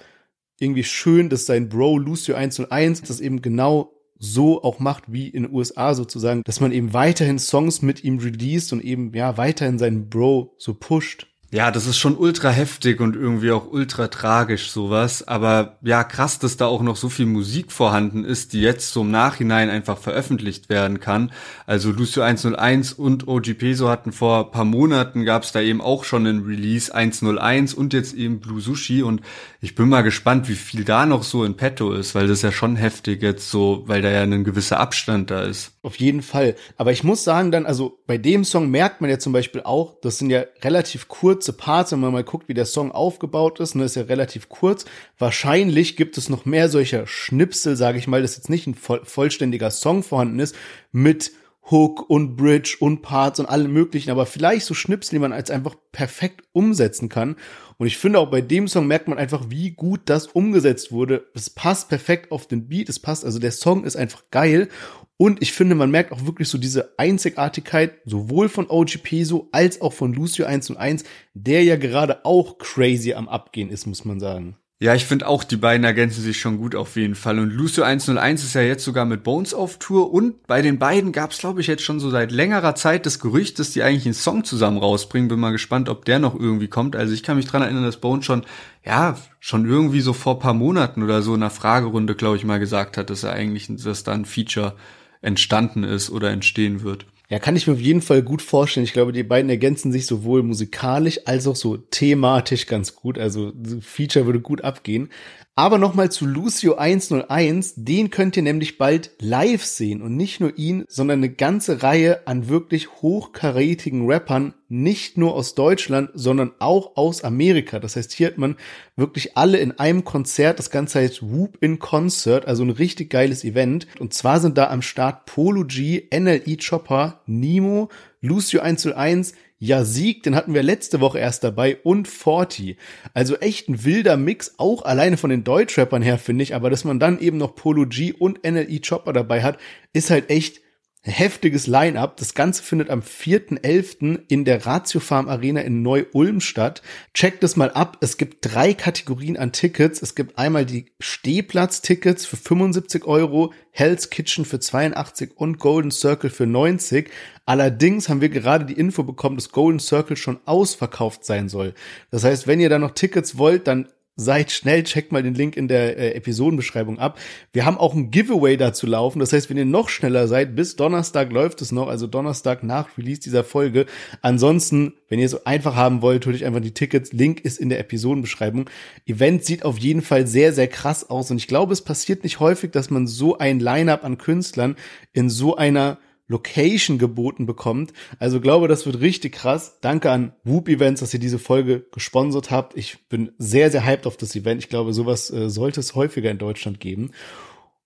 irgendwie schön, dass sein Bro Lucio 101 das eben genau so auch macht wie in den USA sozusagen, dass man eben weiterhin Songs mit ihm released und eben ja weiterhin seinen Bro so pusht. Ja, das ist schon ultra heftig und irgendwie auch ultra tragisch sowas. Aber ja, krass, dass da auch noch so viel Musik vorhanden ist, die jetzt so im Nachhinein einfach veröffentlicht werden kann. Also Lucio 101 und OG Peso hatten vor paar Monaten gab es da eben auch schon einen Release 101 und jetzt eben Blue Sushi und ich bin mal gespannt, wie viel da noch so in petto ist, weil das ja schon heftig jetzt so, weil da ja ein gewisser Abstand da ist. Auf jeden Fall. Aber ich muss sagen dann, also bei dem Song merkt man ja zum Beispiel auch, das sind ja relativ kurze Parts, wenn man mal guckt, wie der Song aufgebaut ist, ne, ist ja relativ kurz. Wahrscheinlich gibt es noch mehr solcher Schnipsel, sage ich mal, dass jetzt nicht ein voll, vollständiger Song vorhanden ist, mit Hook und Bridge und Parts und allem möglichen, aber vielleicht so Schnipsel, die man als einfach perfekt umsetzen kann. Und ich finde auch bei dem Song merkt man einfach, wie gut das umgesetzt wurde. Es passt perfekt auf den Beat, es passt, also der Song ist einfach geil. Und ich finde, man merkt auch wirklich so diese Einzigartigkeit, sowohl von OG Peso als auch von Lucio 101, der ja gerade auch crazy am Abgehen ist, muss man sagen. Ja, ich finde auch, die beiden ergänzen sich schon gut auf jeden Fall. Und Lucio 101 ist ja jetzt sogar mit Bones auf Tour. Und bei den beiden gab es, glaube ich, jetzt schon so seit längerer Zeit das Gerücht, dass die eigentlich einen Song zusammen rausbringen. Bin mal gespannt, ob der noch irgendwie kommt. Also ich kann mich dran erinnern, dass Bones schon, ja, schon irgendwie so vor paar Monaten oder so in einer Fragerunde, glaube ich, mal gesagt hat, dass er eigentlich, dass da ein Feature entstanden ist oder entstehen wird. Ja, kann ich mir auf jeden Fall gut vorstellen. Ich glaube, die beiden ergänzen sich sowohl musikalisch als auch so thematisch ganz gut. Also Feature würde gut abgehen. Aber nochmal zu Lucio 101, den könnt ihr nämlich bald live sehen und nicht nur ihn, sondern eine ganze Reihe an wirklich hochkarätigen Rappern, nicht nur aus Deutschland, sondern auch aus Amerika. Das heißt, hier hat man wirklich alle in einem Konzert. Das Ganze heißt Whoop in Concert, also ein richtig geiles Event. Und zwar sind da am Start Polo G, NLE Chopper, Nemo, Lucio 101, ja, Sieg, den hatten wir letzte Woche erst dabei und Forty. Also echt ein wilder Mix, auch alleine von den Deutschrappern her, finde ich. Aber dass man dann eben noch Polo G und NLE Chopper dabei hat, ist halt echt heftiges Line-up. Das Ganze findet am 4.11. in der Ratio Farm Arena in Neu-Ulm statt. Checkt es mal ab. Es gibt drei Kategorien an Tickets. Es gibt einmal die Stehplatz-Tickets für 75 Euro, Hell's Kitchen für 82 und Golden Circle für 90. Allerdings haben wir gerade die Info bekommen, dass Golden Circle schon ausverkauft sein soll. Das heißt, wenn ihr da noch Tickets wollt, dann seid schnell, checkt mal den Link in der äh, Episodenbeschreibung ab. Wir haben auch ein Giveaway dazu laufen. Das heißt, wenn ihr noch schneller seid, bis Donnerstag läuft es noch, also Donnerstag nach Release dieser Folge. Ansonsten, wenn ihr so einfach haben wollt, holt euch einfach die Tickets. Link ist in der Episodenbeschreibung. Event sieht auf jeden Fall sehr, sehr krass aus. Und ich glaube, es passiert nicht häufig, dass man so ein Line-up an Künstlern in so einer Location geboten bekommt. Also glaube, das wird richtig krass. Danke an Whoop Events, dass ihr diese Folge gesponsert habt. Ich bin sehr, sehr hyped auf das Event. Ich glaube, sowas äh, sollte es häufiger in Deutschland geben.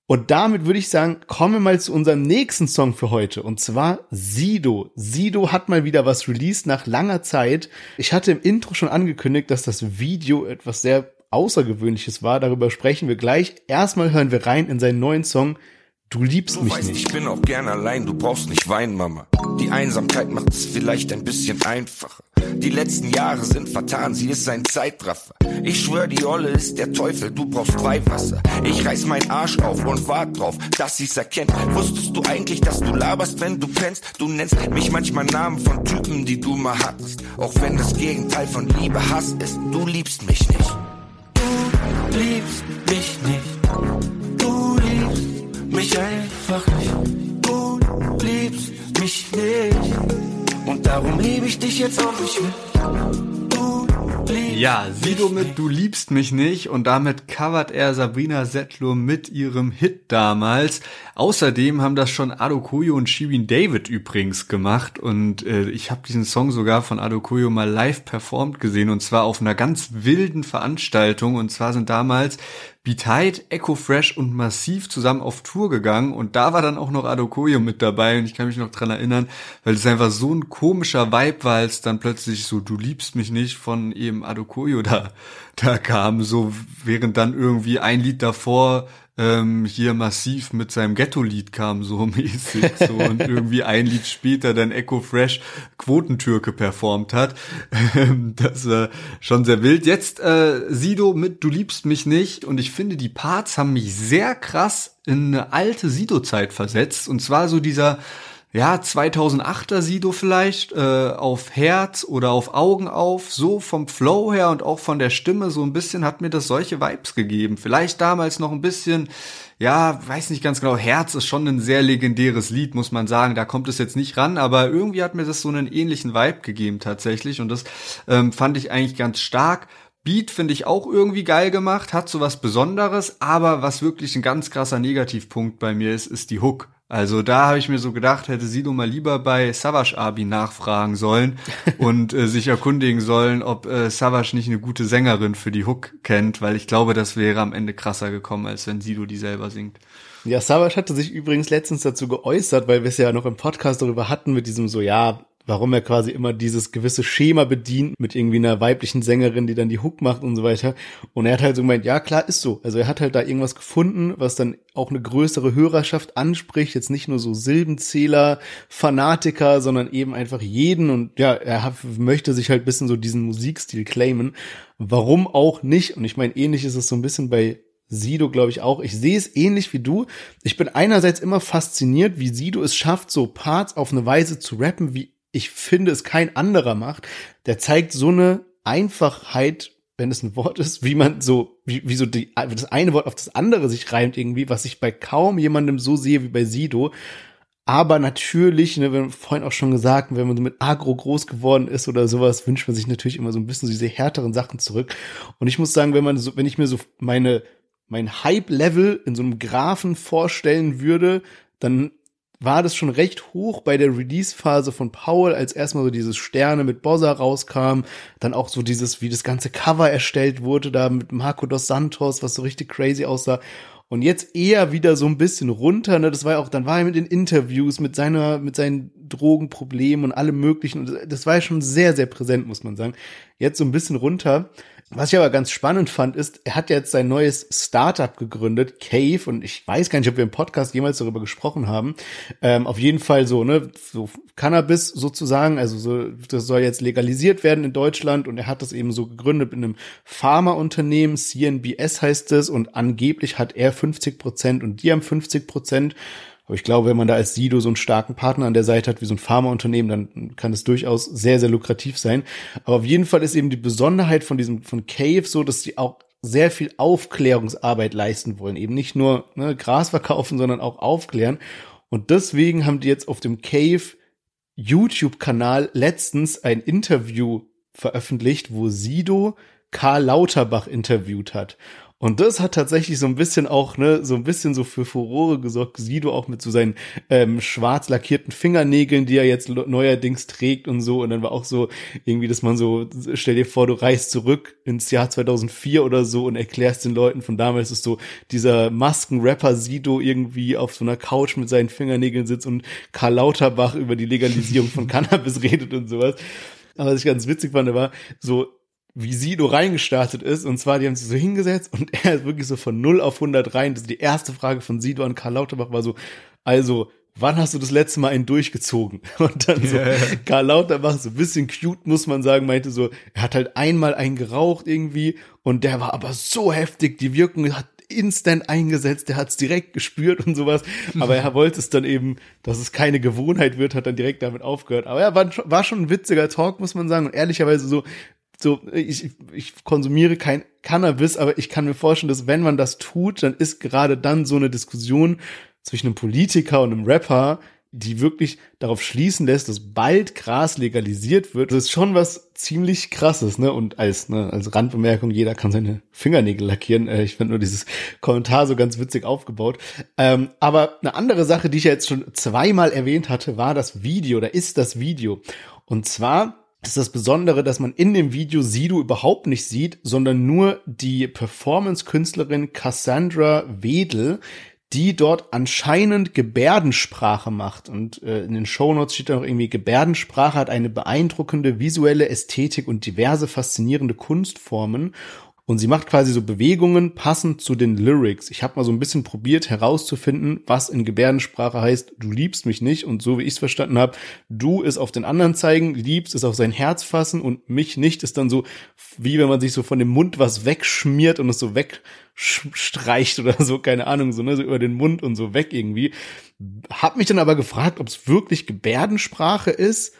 Und damit würde ich sagen, kommen wir mal zu unserem nächsten Song für heute. Und zwar Sido. Sido hat mal wieder was released nach langer Zeit. Ich hatte im Intro schon angekündigt, dass das Video etwas sehr Außergewöhnliches war. Darüber sprechen wir gleich. Erstmal hören wir rein in seinen neuen Song Du liebst du mich weißt, nicht. Ich bin auch gern allein, du brauchst nicht weinen, Mama. Die Einsamkeit macht es vielleicht ein bisschen einfacher. Die letzten Jahre sind vertan, sie ist ein Zeitraffer. Ich schwör, die Olle ist der Teufel, du brauchst Weihwasser. Ich reiß meinen Arsch auf und wart drauf, dass sie's erkennt. Wusstest du eigentlich, dass du laberst, wenn du pennst? Du nennst mich manchmal Namen von Typen, die du mal hattest. Auch wenn das Gegenteil von Liebe Hass ist, du liebst mich nicht. Du liebst mich nicht. Mich einfach nicht. Du liebst mich nicht. Und darum liebe ich dich jetzt auch nicht mehr. Du Ja, Sido mit Du liebst mich nicht und damit covert er Sabrina Settler mit ihrem Hit damals. Außerdem haben das schon Adokoyo und Shirin David übrigens gemacht und äh, ich habe diesen Song sogar von Adokoyo mal live performt gesehen und zwar auf einer ganz wilden Veranstaltung und zwar sind damals Beat Echo Fresh und Massiv zusammen auf Tour gegangen und da war dann auch noch Adokoyo mit dabei und ich kann mich noch dran erinnern, weil es einfach so ein komischer Vibe war, als dann plötzlich so Du liebst mich nicht von eben Adokoyo da, da kam, so während dann irgendwie ein Lied davor ähm, hier massiv mit seinem Ghetto-Lied kam, so <laughs> mäßig, so und irgendwie ein Lied später dann Echo Fresh Quotentürke performt hat. Ähm, das war schon sehr wild. Jetzt äh, Sido mit Du liebst mich nicht und ich finde, die Parts haben mich sehr krass in eine alte Sido-Zeit versetzt und zwar so dieser ja, 2008er Sido vielleicht, äh, auf Herz oder auf Augen auf, so vom Flow her und auch von der Stimme so ein bisschen hat mir das solche Vibes gegeben. Vielleicht damals noch ein bisschen, ja, weiß nicht ganz genau, Herz ist schon ein sehr legendäres Lied, muss man sagen, da kommt es jetzt nicht ran, aber irgendwie hat mir das so einen ähnlichen Vibe gegeben tatsächlich und das ähm, fand ich eigentlich ganz stark. Beat finde ich auch irgendwie geil gemacht, hat so was Besonderes, aber was wirklich ein ganz krasser Negativpunkt bei mir ist, ist die Hook. Also da habe ich mir so gedacht, hätte Sido mal lieber bei Savage Abi nachfragen sollen <laughs> und äh, sich erkundigen sollen, ob äh, Savage nicht eine gute Sängerin für die Hook kennt, weil ich glaube, das wäre am Ende krasser gekommen, als wenn Sido die selber singt. Ja, Savage hatte sich übrigens letztens dazu geäußert, weil wir es ja noch im Podcast darüber hatten, mit diesem so, ja, warum er quasi immer dieses gewisse Schema bedient mit irgendwie einer weiblichen Sängerin, die dann die Hook macht und so weiter. Und er hat halt so gemeint, ja klar, ist so. Also er hat halt da irgendwas gefunden, was dann auch eine größere Hörerschaft anspricht, jetzt nicht nur so Silbenzähler, Fanatiker, sondern eben einfach jeden und ja, er hat, möchte sich halt bisschen so diesen Musikstil claimen. Warum auch nicht? Und ich meine, ähnlich ist es so ein bisschen bei Sido, glaube ich, auch. Ich sehe es ähnlich wie du. Ich bin einerseits immer fasziniert, wie Sido es schafft, so Parts auf eine Weise zu rappen, wie ich finde, es kein anderer macht. Der zeigt so eine Einfachheit, wenn es ein Wort ist, wie man so, wie, wie so die, das eine Wort auf das andere sich reimt irgendwie, was ich bei kaum jemandem so sehe wie bei Sido. Aber natürlich, ne, wir haben vorhin auch schon gesagt, wenn man mit Agro groß geworden ist oder sowas, wünscht man sich natürlich immer so ein bisschen diese härteren Sachen zurück. Und ich muss sagen, wenn man so, wenn ich mir so meine, mein Hype-Level in so einem Graphen vorstellen würde, dann war das schon recht hoch bei der Release-Phase von Paul, als erstmal so dieses Sterne mit Bossa rauskam, dann auch so dieses, wie das ganze Cover erstellt wurde, da mit Marco dos Santos, was so richtig crazy aussah. Und jetzt eher wieder so ein bisschen runter, ne? Das war ja auch, dann war er mit den Interviews, mit seiner, mit seinen Drogenproblemen und allem möglichen. Das war ja schon sehr, sehr präsent, muss man sagen. Jetzt so ein bisschen runter. Was ich aber ganz spannend fand, ist, er hat jetzt sein neues Startup gegründet, Cave, und ich weiß gar nicht, ob wir im Podcast jemals darüber gesprochen haben. Ähm, auf jeden Fall so, ne, so Cannabis sozusagen, also so, das soll jetzt legalisiert werden in Deutschland und er hat das eben so gegründet in einem Pharmaunternehmen, CNBS heißt es, und angeblich hat er 50 Prozent und die haben 50 Prozent. Aber ich glaube, wenn man da als Sido so einen starken Partner an der Seite hat, wie so ein Pharmaunternehmen, dann kann es durchaus sehr, sehr lukrativ sein. Aber auf jeden Fall ist eben die Besonderheit von diesem, von Cave so, dass sie auch sehr viel Aufklärungsarbeit leisten wollen. Eben nicht nur ne, Gras verkaufen, sondern auch aufklären. Und deswegen haben die jetzt auf dem Cave YouTube-Kanal letztens ein Interview veröffentlicht, wo Sido Karl Lauterbach interviewt hat. Und das hat tatsächlich so ein bisschen auch, ne, so ein bisschen so für Furore gesorgt. Sido auch mit so seinen ähm, schwarz lackierten Fingernägeln, die er jetzt neuerdings trägt und so. Und dann war auch so irgendwie, dass man so, stell dir vor, du reist zurück ins Jahr 2004 oder so und erklärst den Leuten von damals, ist so dieser Maskenrapper Sido irgendwie auf so einer Couch mit seinen Fingernägeln sitzt und Karl Lauterbach über die Legalisierung von <laughs> Cannabis redet und sowas. Aber was ich ganz witzig fand, war so, wie Sido reingestartet ist. Und zwar, die haben sich so hingesetzt und <laughs> er ist wirklich so von 0 auf 100 rein. Das ist die erste Frage von Sido an Karl Lauterbach war so, also, wann hast du das letzte Mal einen durchgezogen? <laughs> Und dann so, yeah. Karl Lauterbach, so ein bisschen cute, muss man sagen, meinte so, er hat halt einmal einen geraucht irgendwie und der war aber so heftig, die Wirkung hat instant eingesetzt, der hat es direkt gespürt und sowas. Aber er <laughs> wollte es dann eben, dass es keine Gewohnheit wird, hat dann direkt damit aufgehört. Aber er war, war schon ein witziger Talk, muss man sagen. Und ehrlicherweise so, so, ich, ich konsumiere kein Cannabis, aber ich kann mir vorstellen, dass wenn man das tut, dann ist gerade dann so eine Diskussion zwischen einem Politiker und einem Rapper, die wirklich darauf schließen lässt, dass bald Gras legalisiert wird. Das ist schon was ziemlich krasses, ne? Und als, ne, als Randbemerkung, jeder kann seine Fingernägel lackieren. Äh, ich finde nur dieses Kommentar so ganz witzig aufgebaut. Ähm, aber eine andere Sache, die ich ja jetzt schon zweimal erwähnt hatte, war das Video oder ist das Video. Und zwar ist das Besondere, dass man in dem Video Sido überhaupt nicht sieht, sondern nur die Performance-Künstlerin Cassandra Wedel, die dort anscheinend Gebärdensprache macht. Und äh, in den Shownotes steht da noch irgendwie, Gebärdensprache hat eine beeindruckende visuelle Ästhetik und diverse faszinierende Kunstformen. Und sie macht quasi so Bewegungen passend zu den Lyrics. Ich habe mal so ein bisschen probiert herauszufinden, was in Gebärdensprache heißt, du liebst mich nicht. Und so wie ich es verstanden habe, du ist auf den anderen zeigen, liebst ist auf sein Herz fassen und mich nicht ist dann so, wie wenn man sich so von dem Mund was wegschmiert und es so wegstreicht oder so, keine Ahnung, so, ne, so über den Mund und so weg irgendwie. Hab mich dann aber gefragt, ob es wirklich Gebärdensprache ist,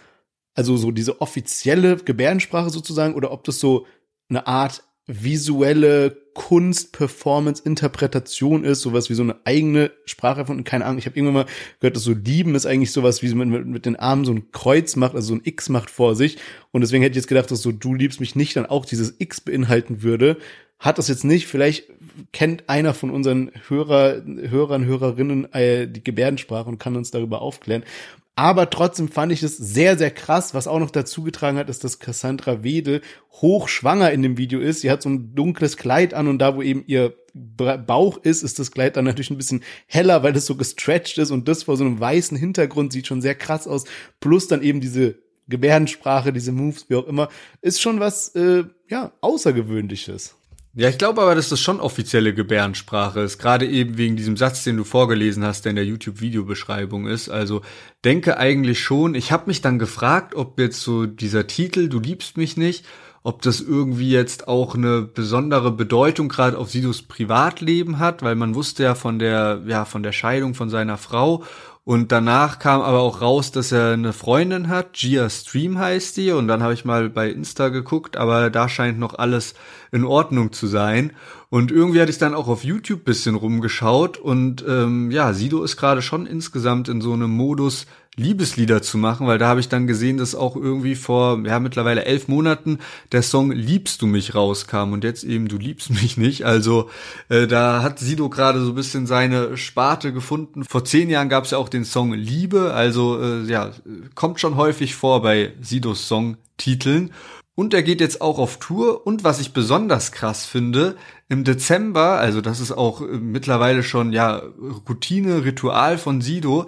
also so diese offizielle Gebärdensprache sozusagen, oder ob das so eine Art visuelle Kunst, Performance, Interpretation ist, sowas wie so eine eigene Sprache von, keine Ahnung, ich habe irgendwann mal gehört, dass so lieben ist eigentlich sowas, wie man mit, mit den Armen so ein Kreuz macht, also so ein X macht vor sich. Und deswegen hätte ich jetzt gedacht, dass so du liebst mich nicht dann auch dieses X beinhalten würde. Hat das jetzt nicht, vielleicht kennt einer von unseren Hörer, Hörern, Hörerinnen äh, die Gebärdensprache und kann uns darüber aufklären. Aber trotzdem fand ich es sehr, sehr krass. Was auch noch dazu getragen hat, ist, dass Cassandra Wede hochschwanger in dem Video ist. Sie hat so ein dunkles Kleid an und da, wo eben ihr Bauch ist, ist das Kleid dann natürlich ein bisschen heller, weil es so gestretched ist und das vor so einem weißen Hintergrund sieht schon sehr krass aus. Plus dann eben diese Gebärdensprache, diese Moves, wie auch immer, ist schon was, äh, ja, Außergewöhnliches. Ja, ich glaube aber, dass das schon offizielle Gebärdensprache ist, gerade eben wegen diesem Satz, den du vorgelesen hast, der in der YouTube-Videobeschreibung ist. Also denke eigentlich schon. Ich habe mich dann gefragt, ob jetzt so dieser Titel "Du liebst mich nicht", ob das irgendwie jetzt auch eine besondere Bedeutung gerade auf Sidos Privatleben hat, weil man wusste ja von der ja von der Scheidung von seiner Frau Und danach kam aber auch raus, dass er eine Freundin hat, Gia Stream heißt die. Und dann habe ich mal bei Insta geguckt, aber da scheint noch alles in Ordnung zu sein. Und irgendwie hatte ich dann auch auf YouTube bisschen rumgeschaut. Und ähm, ja, Sido ist gerade schon insgesamt in so einem Modus, Liebeslieder zu machen, weil da habe ich dann gesehen, dass auch irgendwie vor ja mittlerweile elf Monaten der Song Liebst du mich rauskam und jetzt eben Du liebst mich nicht. Also äh, da hat Sido gerade so ein bisschen seine Sparte gefunden. Vor zehn Jahren gab es ja auch den Song Liebe, also äh, ja kommt schon häufig vor bei Sidos Songtiteln. Und er geht jetzt auch auf Tour. Und was ich besonders krass finde, im Dezember, also das ist auch mittlerweile schon ja Routine, Ritual von Sido,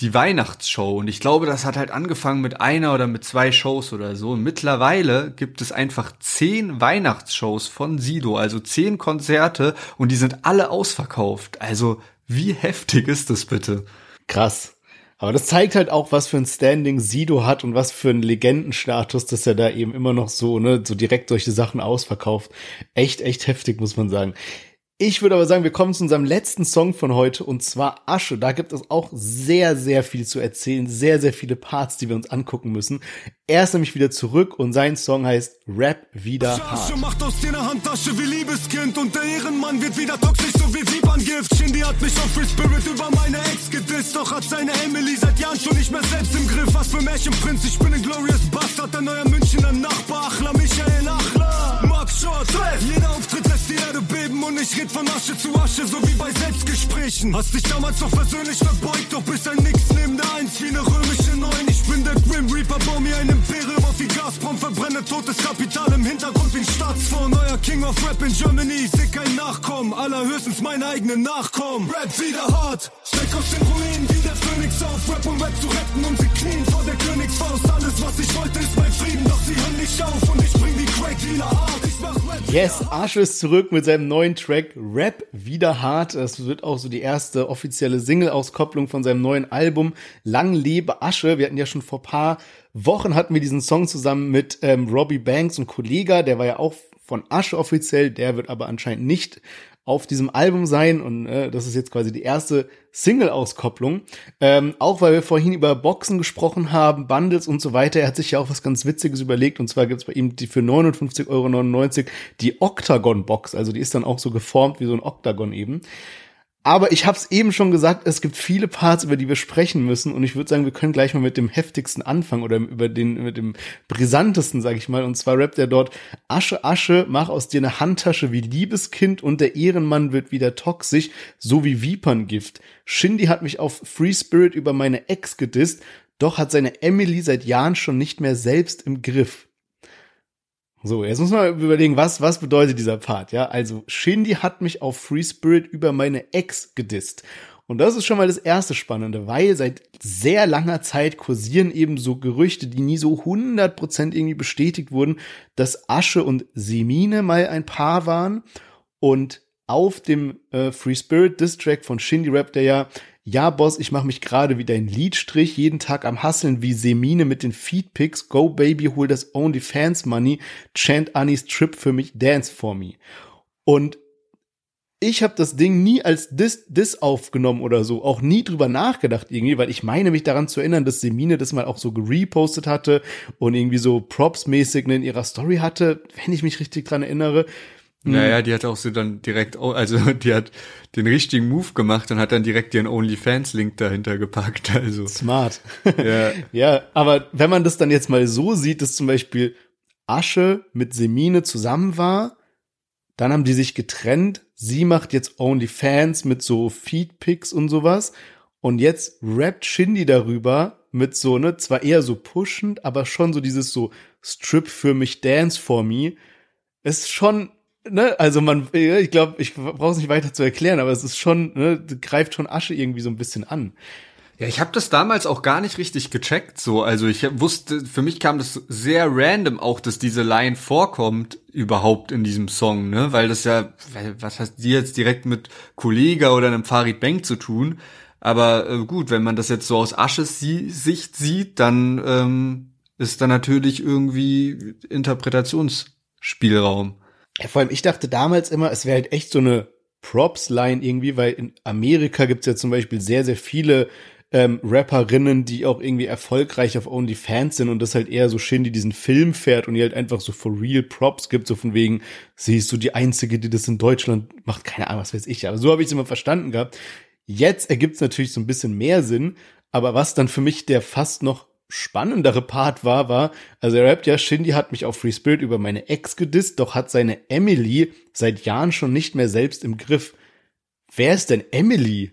die Weihnachtsshow. Und ich glaube, das hat halt angefangen mit einer oder mit zwei Shows oder so. Und mittlerweile gibt es einfach zehn Weihnachtsshows von Sido, also zehn Konzerte und die sind alle ausverkauft. Also wie heftig ist das bitte? Krass. Aber das zeigt halt auch, was für ein Standing Sido hat und was für ein Legendenstatus, dass er da eben immer noch so, ne, so direkt solche Sachen ausverkauft. Echt, echt heftig, muss man sagen. Ich würde aber sagen, wir kommen zu unserem letzten Song von heute und zwar Asche. Da gibt es auch sehr, sehr viel zu erzählen, sehr, sehr viele Parts, die wir uns angucken müssen. Er ist nämlich wieder zurück und sein Song heißt Rap wieder hart. Asche macht aus eine Handtasche wie Liebeskind und der Ehrenmann wird wieder toxisch, so wie Wieberngift. Shindy hat mich auf Free Spirit über meine Ex gedisst, doch hat seine Emily seit Jahren schon nicht mehr selbst im Griff. Was für Märchenprinz, ich bin ein Glorious Bastard, der neuer Münchner Nachbar, Achler, Michael Achler. Max Short, jeder Auftritt lässt die Erde beben und ich red von Asche zu Asche, so wie bei Selbstgesprächen. Hast dich damals doch persönlich verbeugt, doch bist ein Nix neben der Eins wie eine römische Neun. Ich bin der Grim Reaper, bau mir ein Imperium auf wie Gazprom, verbrenne totes Kapital im Hintergrund wie ein Staatsfonds. Neuer King of Rap in Germany, seh kein Nachkommen, allerhöchstens meine eigenen Nachkommen. Rap wieder hart, steck aus den Ruinen wie der Phoenix auf, Rap um Rap zu retten und sie knien vor der Königsfaust. Alles, was ich wollte, ist mein Frieden, doch sie hören nicht auf und ich bring die Crack wieder hart. Ich Yes, Asche ist zurück mit seinem neuen Track Rap wieder hart. Das wird auch so die erste offizielle Single-Auskopplung von seinem neuen Album Lang lebe Asche. Wir hatten ja schon vor paar Wochen hatten wir diesen Song zusammen mit ähm, Robbie Banks und Kollega. Der war ja auch von Asche offiziell. Der wird aber anscheinend nicht auf diesem Album sein und äh, das ist jetzt quasi die erste Single-Auskopplung. Ähm, auch weil wir vorhin über Boxen gesprochen haben, Bundles und so weiter. Er hat sich ja auch was ganz Witziges überlegt und zwar gibt's bei ihm die für 59,99 Euro die Octagon-Box. Also die ist dann auch so geformt wie so ein Octagon eben. Aber ich habe es eben schon gesagt, es gibt viele Parts, über die wir sprechen müssen. Und ich würde sagen, wir können gleich mal mit dem heftigsten anfangen oder über den mit dem brisantesten, sage ich mal. Und zwar rappt er dort: Asche, Asche, mach aus dir eine Handtasche wie Liebeskind und der Ehrenmann wird wieder toxisch, so wie Viperngift. Shindy hat mich auf Free Spirit über meine Ex gedisst, doch hat seine Emily seit Jahren schon nicht mehr selbst im Griff. So, jetzt muss man überlegen, was, was bedeutet dieser Part, ja? Also, Shindy hat mich auf Free Spirit über meine Ex gedisst. Und das ist schon mal das erste Spannende, weil seit sehr langer Zeit kursieren eben so Gerüchte, die nie so 100% irgendwie bestätigt wurden, dass Asche und Semine mal ein Paar waren. Und auf dem äh, Free Spirit Diss Track von Shindy Rap, der ja ja, Boss, ich mache mich gerade wie dein Liedstrich, jeden Tag am Hasseln wie Semine mit den Feedpicks. Go Baby, hol das OnlyFans Money. Chant Anis Trip für mich, dance for me. Und ich habe das Ding nie als Diss, Diss aufgenommen oder so, auch nie drüber nachgedacht irgendwie, weil ich meine mich daran zu erinnern, dass Semine das mal auch so gerepostet hatte und irgendwie so Props-mäßig in ihrer Story hatte, wenn ich mich richtig dran erinnere. Naja, die hat auch so dann direkt, also <laughs> die hat den richtigen Move gemacht und hat dann direkt ihren OnlyFans-Link dahinter gepackt. Also Smart. <laughs> Ja. ja, aber wenn man das dann jetzt mal so sieht, dass zum Beispiel Asche mit Semine zusammen war, dann haben die sich getrennt. Sie macht jetzt OnlyFans mit so Feedpics und sowas. Und jetzt rappt Shindy darüber mit so, ne, zwar eher so pushend, aber schon so dieses so Strip für mich, Dance for me. Ist schon ne, also man, ich glaube, ich brauche es nicht weiter zu erklären, aber es ist schon, ne, greift schon Asche irgendwie so ein bisschen an. Ja, ich habe das damals auch gar nicht richtig gecheckt. So, also ich wusste, für mich kam das sehr random auch, dass diese Line vorkommt überhaupt in diesem Song, ne, weil das ja, was hast die jetzt direkt mit Kollega oder einem Farid Bank zu tun? Aber äh, gut, wenn man das jetzt so aus Asches Sicht sieht, dann ähm, ist da natürlich irgendwie Interpretationsspielraum. Ja, vor allem, ich dachte damals immer, es wäre halt echt so eine Props-Line irgendwie, weil in Amerika gibt's ja zum Beispiel sehr, sehr viele ähm, Rapperinnen, die auch irgendwie erfolgreich auf OnlyFans sind und das halt eher so Shindy diesen Film fährt und ihr halt einfach so for real Props gibt, so von wegen, sie ist so die Einzige, die das in Deutschland macht, keine Ahnung, was weiß ich, aber so habe ich es immer verstanden gehabt. Jetzt ergibt es natürlich so ein bisschen mehr Sinn, aber was dann für mich der fast noch spannendere Part war, war, also er rappt ja, Shindy hat mich auf Free Spirit über meine Ex gedisst, doch hat seine Emily seit Jahren schon nicht mehr selbst im Griff. Wer ist denn Emily?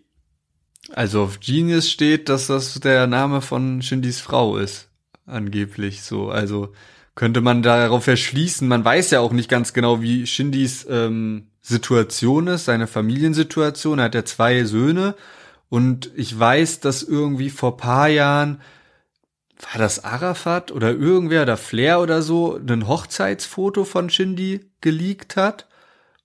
Also auf Genius steht, dass das der Name von Shindys Frau ist. Angeblich so. Also könnte man darauf verschließen. Man weiß ja auch nicht ganz genau, wie Shindys ähm, Situation ist, seine Familiensituation. Er hat ja zwei Söhne. Und ich weiß, dass irgendwie vor paar Jahren war das Arafat oder irgendwer oder Flair oder so ein Hochzeitsfoto von Shindy geleakt hat.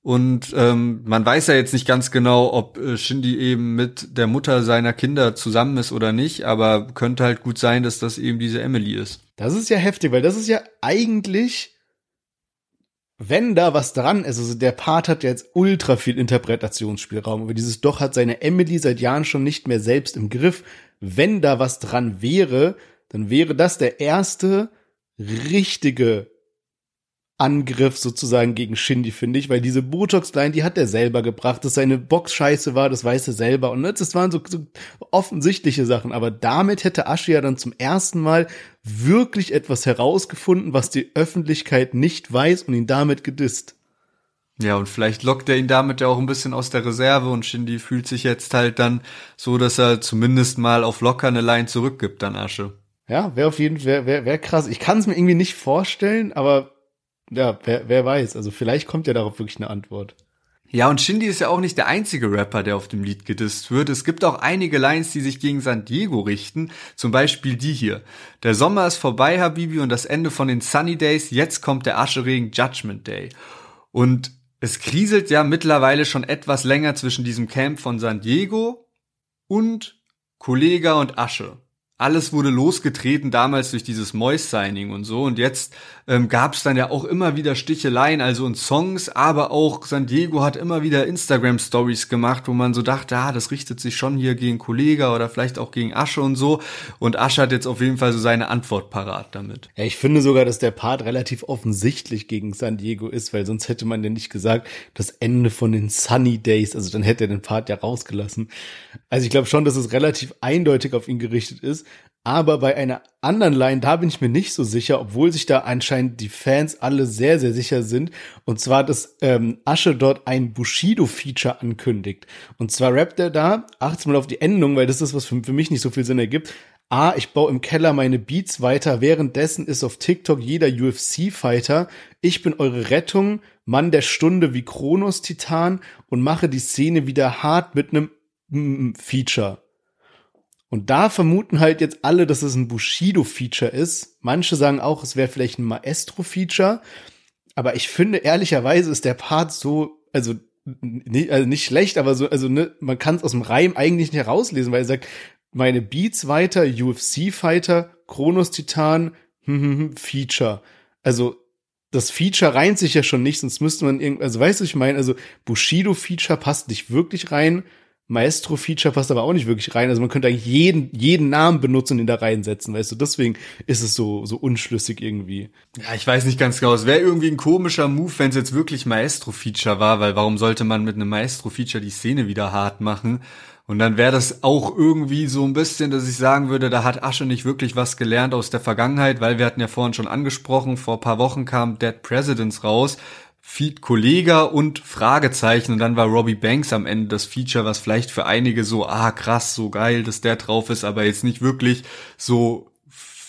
Und ähm, man weiß ja jetzt nicht ganz genau, ob äh, Shindy eben mit der Mutter seiner Kinder zusammen ist oder nicht, aber könnte halt gut sein, dass das eben diese Emily ist. Das ist ja heftig, weil das ist ja eigentlich, wenn da was dran ist, also der Part hat ja jetzt ultra viel Interpretationsspielraum, aber dieses Doch hat seine Emily seit Jahren schon nicht mehr selbst im Griff. Wenn da was dran wäre, dann wäre das der erste richtige Angriff sozusagen gegen Shindy, finde ich, weil diese Botox-Line, die hat er selber gebracht, dass seine Box scheiße war, das weiß er selber. Und das waren so, so offensichtliche Sachen. Aber damit hätte Ashi ja dann zum ersten Mal wirklich etwas herausgefunden, was die Öffentlichkeit nicht weiß und ihn damit gedisst. Ja, und vielleicht lockt er ihn damit ja auch ein bisschen aus der Reserve und Shindy fühlt sich jetzt halt dann so, dass er zumindest mal auf locker eine Line zurückgibt an Asche. Ja, wäre auf jeden Fall, wäre wär, wär krass. Ich kann es mir irgendwie nicht vorstellen, aber ja, wer, wer weiß. Also vielleicht kommt ja darauf wirklich eine Antwort. Ja, und Shindy ist ja auch nicht der einzige Rapper, der auf dem Lied gedisst wird. Es gibt auch einige Lines, die sich gegen San Diego richten. Zum Beispiel die hier. Der Sommer ist vorbei, Habibi, und das Ende von den Sunny Days. Jetzt kommt der Ascheregen Judgment Day. Und es kriselt ja mittlerweile schon etwas länger zwischen diesem Camp von San Diego und Kollega und Asche alles wurde losgetreten damals durch dieses Moist-Signing und so. Und jetzt ähm, gab es dann ja auch immer wieder Sticheleien, also in Songs, aber auch San Diego hat immer wieder Instagram-Stories gemacht, wo man so dachte, ah, das richtet sich schon hier gegen Kollega oder vielleicht auch gegen Asche und so. Und Asche hat jetzt auf jeden Fall so seine Antwort parat damit. Ja, ich finde sogar, dass der Part relativ offensichtlich gegen San Diego ist, weil sonst hätte man ja nicht gesagt, das Ende von den Sunny Days, also dann hätte er den Part ja rausgelassen. Also ich glaube schon, dass es relativ eindeutig auf ihn gerichtet ist. Aber bei einer anderen Line, da bin ich mir nicht so sicher, obwohl sich da anscheinend die Fans alle sehr, sehr sicher sind. Und zwar, dass ähm, Asche dort ein Bushido-Feature ankündigt. Und zwar rappt er da, achtet mal auf die Endung, weil das ist, was für, für mich nicht so viel Sinn ergibt. A, ich baue im Keller meine Beats weiter, währenddessen ist auf TikTok jeder UFC-Fighter. Ich bin eure Rettung, Mann der Stunde wie Kronos Titan und mache die Szene wieder hart mit einem Feature. Und da vermuten halt jetzt alle, dass es ein Bushido-Feature ist. Manche sagen auch, es wäre vielleicht ein Maestro-Feature. Aber ich finde, ehrlicherweise ist der Part so, also nicht, also nicht schlecht, aber so, also ne, man kann es aus dem Reim eigentlich nicht herauslesen, weil er sagt, meine Beats weiter, UFC-Fighter, Kronos Titan, hm, hm, hm, Feature. Also das Feature reimt sich ja schon nicht, sonst müsste man irgendwie, also weißt du, ich meine, also Bushido-Feature passt nicht wirklich rein. Maestro-Feature passt aber auch nicht wirklich rein. Also man könnte eigentlich jeden, jeden Namen benutzen und ihn da reinsetzen, weißt du? Deswegen ist es so, so unschlüssig irgendwie. Ja, ich weiß nicht ganz genau. Es wäre irgendwie ein komischer Move, wenn es jetzt wirklich Maestro-Feature war, weil warum sollte man mit einem Maestro-Feature die Szene wieder hart machen? Und dann wäre das auch irgendwie so ein bisschen, dass ich sagen würde, da hat Asche nicht wirklich was gelernt aus der Vergangenheit, weil wir hatten ja vorhin schon angesprochen, vor paar Wochen kam Dead Presidents raus, Feed Kollega und Fragezeichen und dann war Robbie Banks am Ende das Feature, was vielleicht für einige so, ah krass, so geil, dass der drauf ist, aber jetzt nicht wirklich so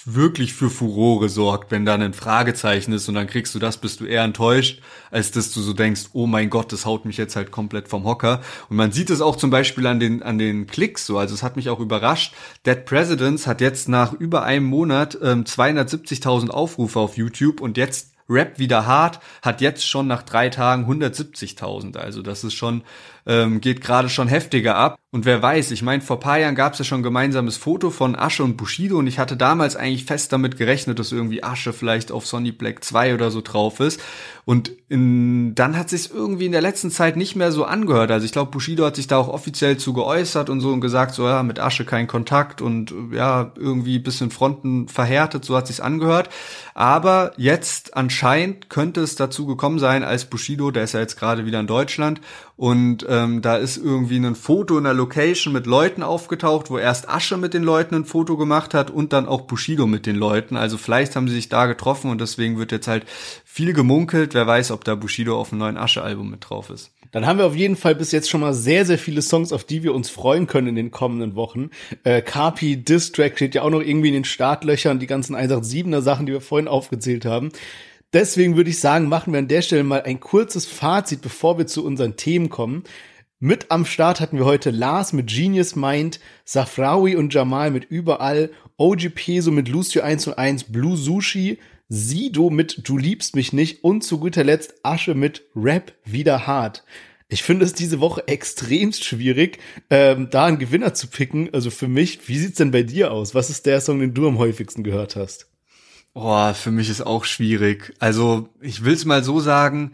wirklich für Furore sorgt, wenn da ein Fragezeichen ist und dann kriegst du das, bist du eher enttäuscht, als dass du so denkst, oh mein Gott, das haut mich jetzt halt komplett vom Hocker. Und man sieht es auch zum Beispiel an den, an den Klicks so, also es hat mich auch überrascht. Dead Presidents hat jetzt nach über einem Monat ähm, 270.000 Aufrufe auf YouTube und jetzt Rap wieder hart, hat jetzt schon nach drei Tagen 170.000. Also das ist schon, ähm, geht gerade schon heftiger ab. Und wer weiß, ich meine, vor paar Jahren gab es ja schon ein gemeinsames Foto von Asche und Bushido und ich hatte damals eigentlich fest damit gerechnet, dass irgendwie Asche vielleicht auf Sonny Black 2 oder so drauf ist. Und in, dann hat sich irgendwie in der letzten Zeit nicht mehr so angehört. Also ich glaube, Bushido hat sich da auch offiziell zu geäußert und so und gesagt, so ja, mit Asche kein Kontakt und ja, irgendwie bisschen Fronten verhärtet, so hat sich's angehört. Aber jetzt anscheinend könnte es dazu gekommen sein, als Bushido, der ist ja jetzt gerade wieder in Deutschland und ähm, da ist irgendwie ein Foto in der Location mit Leuten aufgetaucht, wo erst Asche mit den Leuten ein Foto gemacht hat und dann auch Bushido mit den Leuten. Also vielleicht haben sie sich da getroffen und deswegen wird jetzt halt viel gemunkelt. Wer weiß, ob da Bushido auf dem neuen Asche-Album mit drauf ist. Dann haben wir auf jeden Fall bis jetzt schon mal sehr, sehr viele Songs, auf die wir uns freuen können in den kommenden Wochen. Äh, Carpi Distrack steht ja auch noch irgendwie in den Startlöchern, die ganzen 187er Sachen, die wir vorhin aufgezählt haben. Deswegen würde ich sagen, machen wir an der Stelle mal ein kurzes Fazit, bevor wir zu unseren Themen kommen. Mit am Start hatten wir heute Lars mit Genius Mind, Safrawi und Jamal mit Überall, OG Peso mit Lucio 101, Blue Sushi, Sido mit Du liebst mich nicht und zu guter Letzt Asche mit Rap wieder hart. Ich finde es diese Woche extremst schwierig, ähm, da einen Gewinner zu picken. Also für mich, wie sieht's denn bei dir aus? Was ist der Song, den du am häufigsten gehört hast? Boah, für mich ist auch schwierig. Also, ich will's mal so sagen,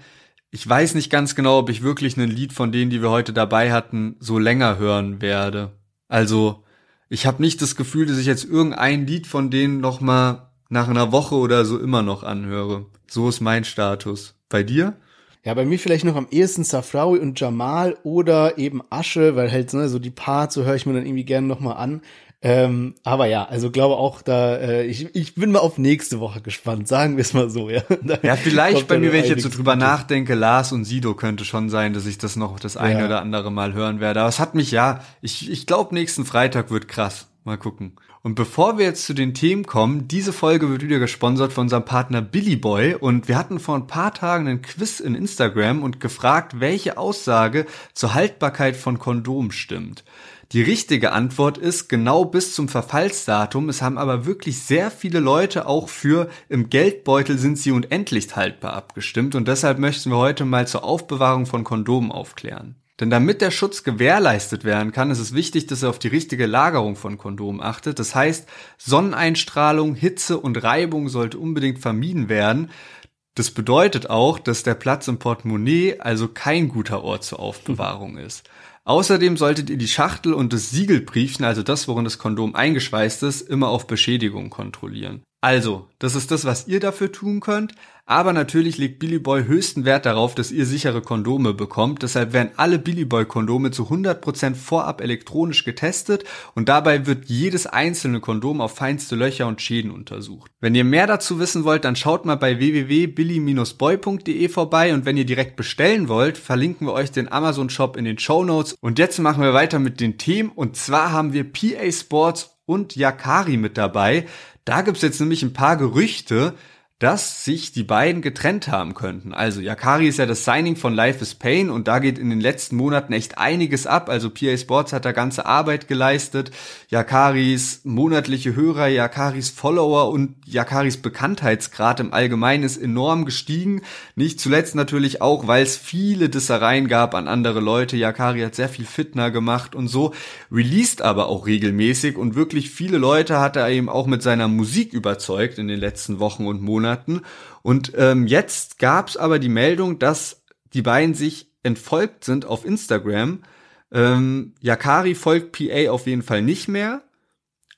ich weiß nicht ganz genau, ob ich wirklich ein Lied von denen, die wir heute dabei hatten, so länger hören werde. Also, ich habe nicht das Gefühl, dass ich jetzt irgendein Lied von denen noch mal nach einer Woche oder so immer noch anhöre. So ist mein Status. Bei dir? Ja, bei mir vielleicht noch am ehesten Safrawi und Jamal oder eben Asche, weil halt ne, so die Parts, so höre ich mir dann irgendwie gerne noch mal an. Ähm, aber ja, also glaube auch da, äh, ich, ich bin mal auf nächste Woche gespannt, sagen wir es mal so, ja. <laughs> Da ja, vielleicht bei mir, wenn ich jetzt so drüber nachdenke, Lars und Sido könnte schon sein, dass ich das noch das eine ja. oder andere Mal hören werde. Aber es hat mich ja, ich, ich glaube, nächsten Freitag wird krass. Mal gucken. Und bevor wir jetzt zu den Themen kommen, diese Folge wird wieder gesponsert von unserem Partner Billy Boy und wir hatten vor ein paar Tagen einen Quiz in Instagram und gefragt, welche Aussage zur Haltbarkeit von Kondom stimmt. Die richtige Antwort ist genau bis zum Verfallsdatum. Es haben aber wirklich sehr viele Leute auch für im Geldbeutel sind sie unendlich haltbar abgestimmt und deshalb möchten wir heute mal zur Aufbewahrung von Kondomen aufklären. Denn damit der Schutz gewährleistet werden kann, ist es wichtig, dass ihr auf die richtige Lagerung von Kondomen achtet. Das heißt, Sonneneinstrahlung, Hitze und Reibung sollte unbedingt vermieden werden. Das bedeutet auch, dass der Platz im Portemonnaie also kein guter Ort zur Aufbewahrung ist. Außerdem solltet ihr die Schachtel und das Siegelbriefchen, also das, worin das Kondom eingeschweißt ist, immer auf Beschädigung kontrollieren. Also, das ist das, was ihr dafür tun könnt. Aber natürlich legt Billy Boy höchsten Wert darauf, dass ihr sichere Kondome bekommt. Deshalb werden alle Billy Boy Kondome zu 100% vorab elektronisch getestet und dabei wird jedes einzelne Kondom auf feinste Löcher und Schäden untersucht. Wenn ihr mehr dazu wissen wollt, dann schaut mal bei www.billy-boy.de vorbei und wenn ihr direkt bestellen wollt, verlinken wir euch den Amazon Shop in den Show Notes. Und jetzt machen wir weiter mit den Themen und zwar haben wir PA Sports und Yakari mit dabei. Da gibt's jetzt nämlich ein paar Gerüchte, dass sich die beiden getrennt haben könnten. Also Yakari ist ja das Signing von Life is Pain und da geht in den letzten Monaten echt einiges ab. Also PA Sports hat da ganze Arbeit geleistet. Yakaris monatliche Hörer, Yakaris Follower und Yakaris Bekanntheitsgrad im Allgemeinen ist enorm gestiegen. Nicht zuletzt natürlich auch, weil es viele Dissereien gab an andere Leute. Yakari hat sehr viel Fitner gemacht und so. Released aber auch regelmäßig und wirklich viele Leute hat er eben auch mit seiner Musik überzeugt in den letzten Wochen und Monaten. Monaten. Und ähm, jetzt gab es aber die Meldung, dass die beiden sich entfolgt sind auf Instagram. Ähm, Yakari folgt PA auf jeden Fall nicht mehr,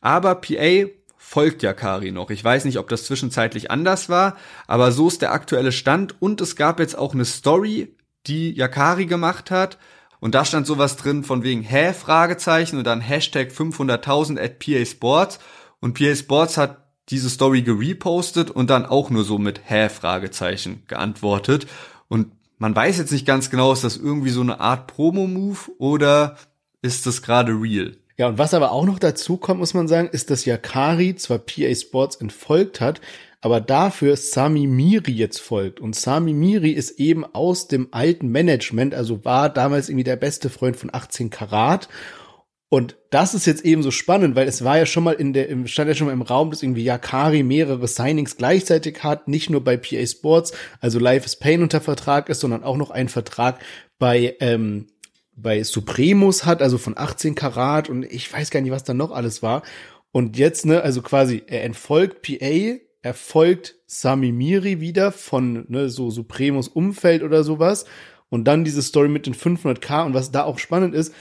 aber PA folgt Yakari noch. Ich weiß nicht, ob das zwischenzeitlich anders war, aber so ist der aktuelle Stand. Und es gab jetzt auch eine Story, die Yakari gemacht hat. Und da stand sowas drin von wegen Hä? Fragezeichen und dann Hashtag 500.000 at PA Sports. Und PA Sports hat diese Story gerepostet und dann auch nur so mit Hä? Fragezeichen geantwortet. Und man weiß jetzt nicht ganz genau, ist das irgendwie so eine Art Promo-Move oder ist das gerade real? Ja, und was aber auch noch dazu kommt, muss man sagen, ist, dass Yakari zwar PA Sports entfolgt hat, aber dafür Sami Miri jetzt folgt. Und Sami Miri ist eben aus dem alten Management, also war damals irgendwie der beste Freund von 18 Karat und das ist jetzt eben so spannend, weil es war ja schon mal in der, stand ja schon mal im Raum, dass irgendwie Yakari mehrere Signings gleichzeitig hat, nicht nur bei PA Sports, also Life is Pain unter Vertrag ist, sondern auch noch ein Vertrag bei ähm, bei Supremus hat, also von 18 Karat und ich weiß gar nicht, was da noch alles war. Und jetzt, ne, also quasi, er entfolgt PA, er folgt Sami Miri wieder von, ne, so Supremus Umfeld oder sowas. Und dann diese Story mit den 500k und was da auch spannend ist,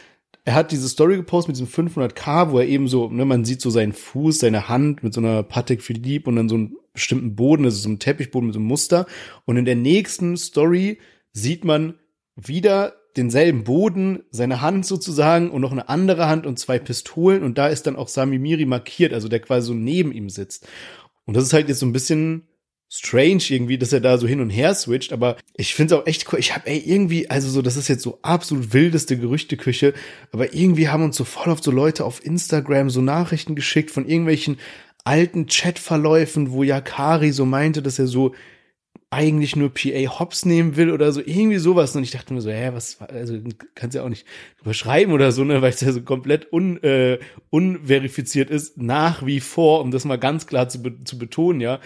er hat diese Story gepostet mit diesem 500k, wo er eben so, ne, man sieht so seinen Fuß, seine Hand mit so einer Patek Philippe und dann so einen bestimmten Boden, also so einem Teppichboden mit so einem Muster. Und in der nächsten Story sieht man wieder denselben Boden, seine Hand sozusagen und noch eine andere Hand und zwei Pistolen und da ist dann auch Sami Miri markiert, also der quasi so neben ihm sitzt. Und das ist halt jetzt so ein bisschen strange irgendwie, dass er da so hin und her switcht, aber ich finde es auch echt cool. Ich habe ey irgendwie, also so, das ist jetzt so absolut wildeste Gerüchteküche, aber irgendwie haben uns so voll oft so Leute auf Instagram so Nachrichten geschickt von irgendwelchen alten Chatverläufen, wo Yakari so meinte, dass er so eigentlich nur PA Hops nehmen will oder so, irgendwie sowas. Und ich dachte mir so, hä, was, also kannst ja auch nicht überschreiben oder so, ne, weil es ja so komplett un, äh, unverifiziert ist, nach wie vor, um das mal ganz klar zu, be zu betonen, ja.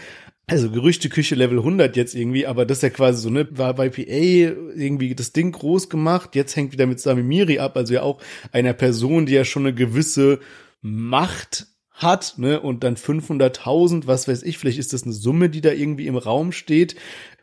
Also Gerüchteküche Level 100 jetzt irgendwie, aber das ist ja quasi so, ne, war bei PA irgendwie das Ding groß gemacht, jetzt hängt wieder mit Sami Miri ab, also ja auch einer Person, die ja schon eine gewisse Macht hat, ne, und dann 500.000, was weiß ich, vielleicht ist das eine Summe, die da irgendwie im Raum steht.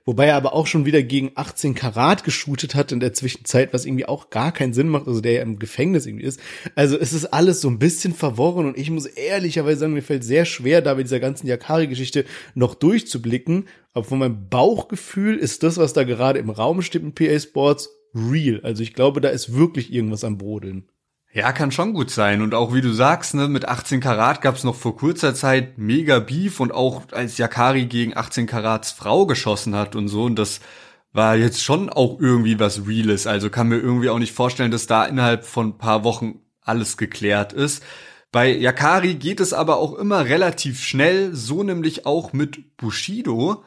Wobei er aber auch schon wieder gegen 18 Karat geshootet hat in der Zwischenzeit, was irgendwie auch gar keinen Sinn macht, also der ja im Gefängnis irgendwie ist. Also es ist alles so ein bisschen verworren und ich muss ehrlicherweise sagen, mir fällt sehr schwer, da bei dieser ganzen Yakari-Geschichte noch durchzublicken. Aber von meinem Bauchgefühl ist das, was da gerade im Raum steht in PA Sports, real. Also ich glaube, da ist wirklich irgendwas am Brodeln. Ja, kann schon gut sein. Und auch wie du sagst, ne, mit 18 Karat gab's noch vor kurzer Zeit mega Beef und auch als Yakari gegen 18 Karats Frau geschossen hat und so. Und das war jetzt schon auch irgendwie was Reales. Also kann mir irgendwie auch nicht vorstellen, dass da innerhalb von paar Wochen alles geklärt ist. Bei Yakari geht es aber auch immer relativ schnell, so nämlich auch mit Bushido.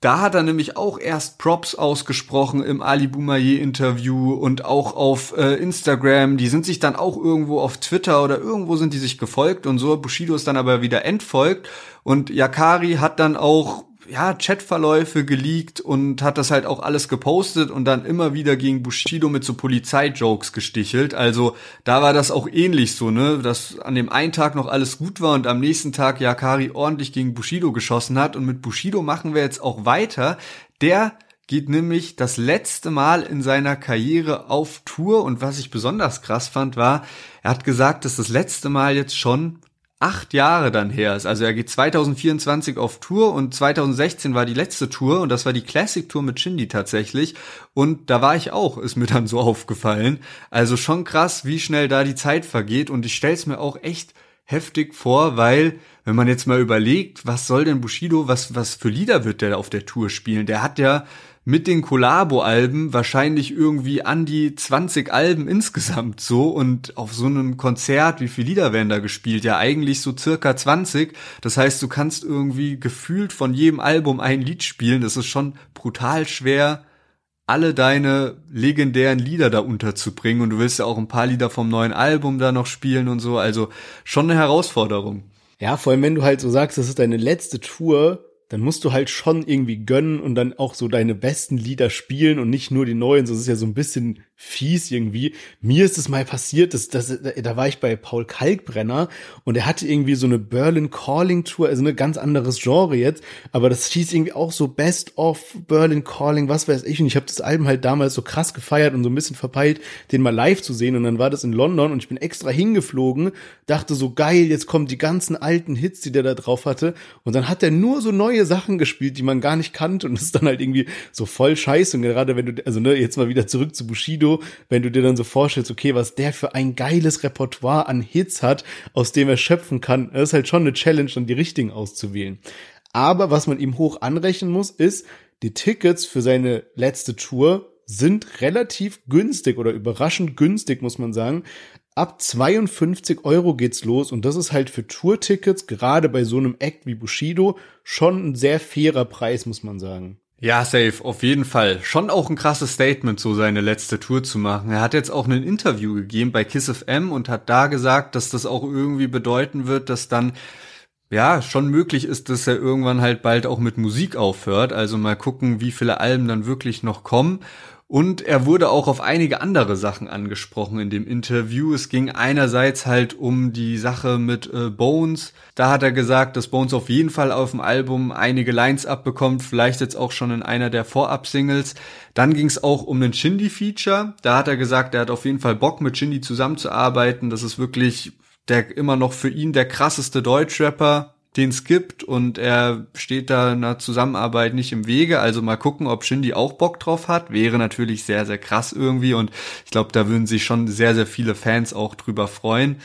Da hat er nämlich auch erst Props ausgesprochen im Ali Boumaier Interview und auch auf äh, Instagram. Die sind sich dann auch irgendwo auf Twitter oder irgendwo sind die sich gefolgt und so. Bushido ist dann aber wieder entfolgt und Yakari hat dann auch ja, Chatverläufe geleakt und hat das halt auch alles gepostet und dann immer wieder gegen Bushido mit so Polizeijokes gestichelt. Also da war das auch ähnlich so, ne, dass an dem einen Tag noch alles gut war und am nächsten Tag Yakari ordentlich gegen Bushido geschossen hat und mit Bushido machen wir jetzt auch weiter. Der geht nämlich das letzte Mal in seiner Karriere auf Tour und was ich besonders krass fand war, er hat gesagt, dass das letzte Mal jetzt schon acht Jahre dann her ist. Also er geht 2024 auf Tour und 2016 war die letzte Tour und das war die Classic Tour mit Shindy tatsächlich. Und da war ich auch, ist mir dann so <laughs> aufgefallen. Also schon krass, wie schnell da die Zeit vergeht und ich stell's mir auch echt heftig vor, weil wenn man jetzt mal überlegt, was soll denn Bushido, was, was für Lieder wird der auf der Tour spielen? Der hat ja mit den Collabo-Alben wahrscheinlich irgendwie an die 20 Alben insgesamt so und auf so einem Konzert, wie viele Lieder werden da gespielt? Ja, eigentlich so circa 20. Das heißt, du kannst irgendwie gefühlt von jedem Album ein Lied spielen. Das ist schon brutal schwer, alle deine legendären Lieder da unterzubringen und du willst ja auch ein paar Lieder vom neuen Album da noch spielen und so. Also schon eine Herausforderung. Ja, vor allem wenn du halt so sagst, das ist deine letzte Tour, dann musst du halt schon irgendwie gönnen und dann auch so deine besten Lieder spielen und nicht nur die neuen. So ist ja so ein bisschen fies irgendwie. Mir ist es mal passiert, dass, dass, da war ich bei Paul Kalkbrenner und er hatte irgendwie so eine Berlin Calling Tour, also ein ganz anderes Genre jetzt, aber das hieß irgendwie auch so Best of Berlin Calling, was weiß ich. Und ich habe das Album halt damals so krass gefeiert und so ein bisschen verpeilt, den mal live zu sehen. Und dann war das in London und ich bin extra hingeflogen, dachte so geil, jetzt kommen die ganzen alten Hits, die der da drauf hatte. Und dann hat er nur so neue Sachen gespielt, die man gar nicht kannte und das ist dann halt irgendwie so voll scheiße. Und gerade wenn du, also ne, jetzt mal wieder zurück zu Bushido, wenn du dir dann so vorstellst, okay, was der für ein geiles Repertoire an Hits hat, aus dem er schöpfen kann, ist halt schon eine Challenge, dann die richtigen auszuwählen. Aber was man ihm hoch anrechnen muss, ist, die Tickets für seine letzte Tour sind relativ günstig oder überraschend günstig, muss man sagen. Ab 52 Euro geht's los und das ist halt für Tourtickets, gerade bei so einem Act wie Bushido, schon ein sehr fairer Preis, muss man sagen. Ja, safe, auf jeden Fall. Schon auch ein krasses Statement, so seine letzte Tour zu machen. Er hat jetzt auch ein Interview gegeben bei Kiss FM und hat da gesagt, dass das auch irgendwie bedeuten wird, dass dann ja, schon möglich ist, dass er irgendwann halt bald auch mit Musik aufhört. Also mal gucken, wie viele Alben dann wirklich noch kommen. Und er wurde auch auf einige andere Sachen angesprochen in dem Interview. Es ging einerseits halt um die Sache mit äh, Bones. Da hat er gesagt, dass Bones auf jeden Fall auf dem Album einige Lines abbekommt, vielleicht jetzt auch schon in einer der Vorab-Singles. Dann ging es auch um einen Shindy-Feature. Da hat er gesagt, er hat auf jeden Fall Bock mit Shindy zusammenzuarbeiten. Das ist wirklich der immer noch für ihn der krasseste Deutschrapper den es gibt und er steht da einer Zusammenarbeit nicht im Wege. Also mal gucken, ob Shindy auch Bock drauf hat. Wäre natürlich sehr, sehr krass irgendwie und ich glaube, da würden sich schon sehr, sehr viele Fans auch drüber freuen.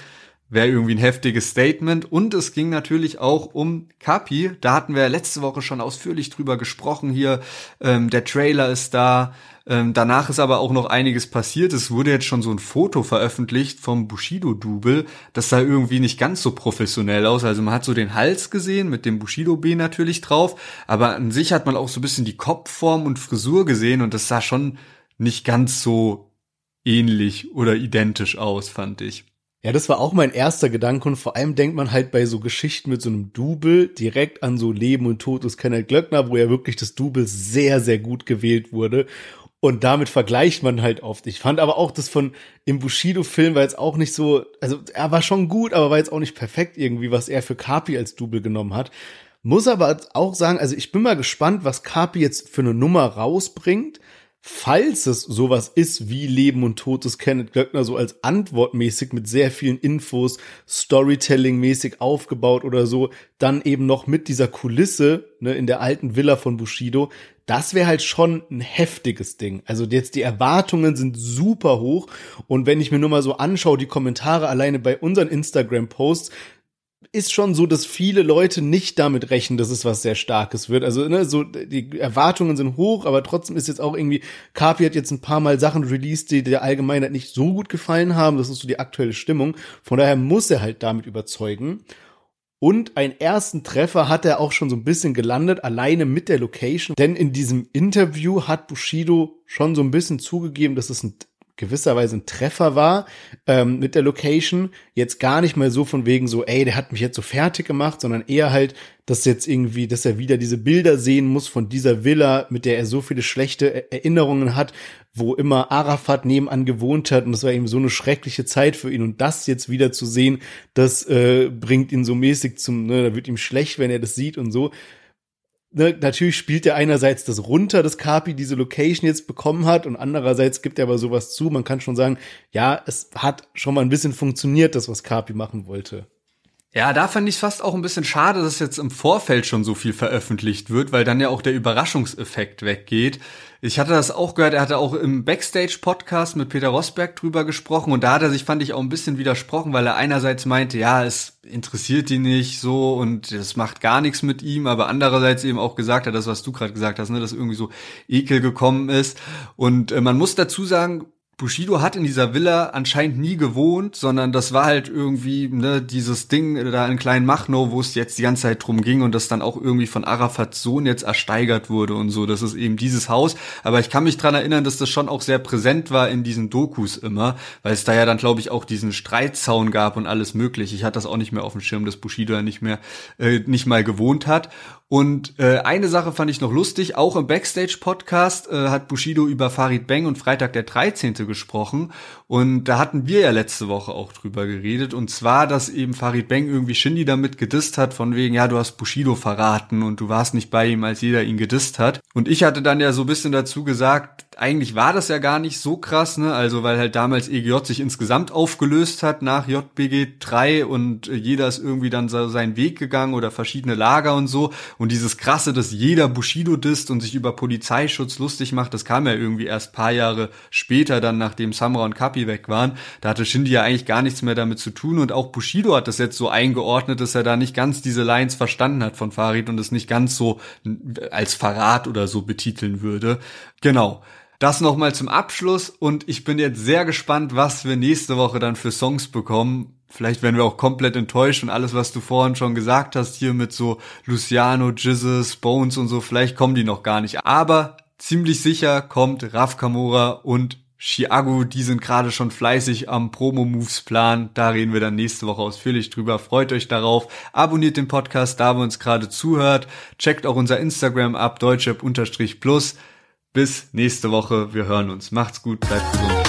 Wäre irgendwie ein heftiges Statement. Und es ging natürlich auch um Kapi. Da hatten wir letzte Woche schon ausführlich drüber gesprochen hier. Ähm, der Trailer ist da. Ähm, danach ist aber auch noch einiges passiert. Es wurde jetzt schon so ein Foto veröffentlicht vom Bushido-Double. Das sah irgendwie nicht ganz so professionell aus. Also man hat so den Hals gesehen mit dem Bushido-B natürlich drauf. Aber an sich hat man auch so ein bisschen die Kopfform und Frisur gesehen und das sah schon nicht ganz so ähnlich oder identisch aus, fand ich. Ja, das war auch mein erster Gedanke und vor allem denkt man halt bei so Geschichten mit so einem Double direkt an so Leben und Tod des Kenneth Glöckner, wo ja wirklich das Double sehr, sehr gut gewählt wurde. Und damit vergleicht man halt oft. Ich fand aber auch das von im Bushido-Film war jetzt auch nicht so, also er war schon gut, aber war jetzt auch nicht perfekt irgendwie, was er für Kapi als Double genommen hat. Muss aber auch sagen, also ich bin mal gespannt, was Kapi jetzt für eine Nummer rausbringt falls es sowas ist wie Leben und Tod des Kenneth Glöckner so als antwortmäßig mit sehr vielen Infos, Storytelling-mäßig aufgebaut oder so, dann eben noch mit dieser Kulisse ne, in der alten Villa von Bushido, das wäre halt schon ein heftiges Ding. Also jetzt die Erwartungen sind super hoch und wenn ich mir nur mal so anschaue, die Kommentare alleine bei unseren Instagram-Posts, ist schon so, dass viele Leute nicht damit rechnen, dass es was sehr Starkes wird. Also, ne, so, die Erwartungen sind hoch, aber trotzdem ist jetzt auch irgendwie, Kapi hat jetzt ein paar Mal Sachen released, die der Allgemeinheit nicht so gut gefallen haben. Das ist so die aktuelle Stimmung. Von daher muss er halt damit überzeugen. Und einen ersten Treffer hat er auch schon so ein bisschen gelandet, alleine mit der Location. Denn in diesem Interview hat Bushido schon so ein bisschen zugegeben, dass es ein gewisserweise ein Treffer war ähm, mit der Location. Jetzt gar nicht mal so von wegen so, ey, der hat mich jetzt so fertig gemacht, sondern eher halt, dass jetzt irgendwie, dass er wieder diese Bilder sehen muss von dieser Villa, mit der er so viele schlechte Erinnerungen hat, wo immer Arafat nebenan gewohnt hat. Und das war eben so eine schreckliche Zeit für ihn. Und das jetzt wieder zu sehen, das äh, bringt ihn so mäßig zum, ne, da wird ihm schlecht, wenn er das sieht und so ne, natürlich spielt er einerseits das runter, dass Kapi diese Location jetzt bekommen hat und andererseits gibt er aber sowas zu. Man kann schon sagen, ja, es hat schon mal ein bisschen funktioniert, das, was Kapi machen wollte. Ja, da fand ich fast auch ein bisschen schade, dass jetzt im Vorfeld schon so viel veröffentlicht wird, weil dann ja auch der Überraschungseffekt weggeht. Ich hatte das auch gehört, er hatte auch im Backstage-Podcast mit Peter Rosberg drüber gesprochen und da hat er sich, fand ich, auch ein bisschen widersprochen, weil er einerseits meinte, ja, es interessiert ihn nicht so und das macht gar nichts mit ihm, aber andererseits eben auch gesagt hat, das, was du gerade gesagt hast, ne, dass irgendwie so Ekel gekommen ist. Und äh, man muss dazu sagen, Bushido hat in dieser Villa anscheinend nie gewohnt, sondern das war halt irgendwie ne, dieses Ding da in Klein Machnow, wo es jetzt die ganze Zeit drum ging und das dann auch irgendwie von Arafats Sohn jetzt ersteigert wurde und so. Das ist eben dieses Haus. Aber ich kann mich dran erinnern, dass das schon auch sehr präsent war in diesen Dokus immer, weil es da ja dann, glaube ich, auch diesen Streitzaun gab und alles möglich. Ich hatte das auch nicht mehr auf dem Schirm, dass Bushido ja nicht mehr, äh, nicht mal gewohnt hat. Und äh, eine Sache fand ich noch lustig, auch im Backstage-Podcast äh, hat Bushido über Farid Bang und Freitag der 13. gesprochen. Und da hatten wir ja letzte Woche auch drüber geredet. Und zwar, dass eben Farid Bang irgendwie Shindy damit gedisst hat, von wegen, ja, du hast Bushido verraten und du warst nicht bei ihm, als jeder ihn gedisst hat. Und ich hatte dann ja so ein bisschen dazu gesagt, eigentlich war das ja gar nicht so krass, ne? Also weil halt damals EGJ sich insgesamt aufgelöst hat nach JBG 3 und jeder ist irgendwie dann so seinen Weg gegangen oder verschiedene Lager und so. Und dieses krasse, dass jeder Bushido disst und sich über Polizeischutz lustig macht, das kam ja irgendwie erst paar Jahre später, dann nachdem Samra und Kapi weg waren. Da hatte Shindy ja eigentlich gar nichts mehr damit zu tun und auch Bushido hat das jetzt so eingeordnet, dass er da nicht ganz diese Lines verstanden hat von Farid und es nicht ganz so als Verrat oder so betiteln würde. Genau. Das nochmal zum Abschluss und ich bin jetzt sehr gespannt, was wir nächste Woche dann für Songs bekommen. Vielleicht werden wir auch komplett enttäuscht und alles, was du vorhin schon gesagt hast, hier mit so Luciano, Jizzes, Bones und so, vielleicht kommen die noch gar nicht. Aber ziemlich sicher kommt Raf Kamora und Chiago, die sind gerade schon fleißig am Promo-Moves plan. Da reden wir dann nächste Woche ausführlich drüber. Freut euch darauf. Abonniert den Podcast, da wo uns gerade zuhört. Checkt auch unser Instagram ab, deutschrap-plus. Bis nächste Woche. Wir hören uns. Macht's gut, bleibt gesund.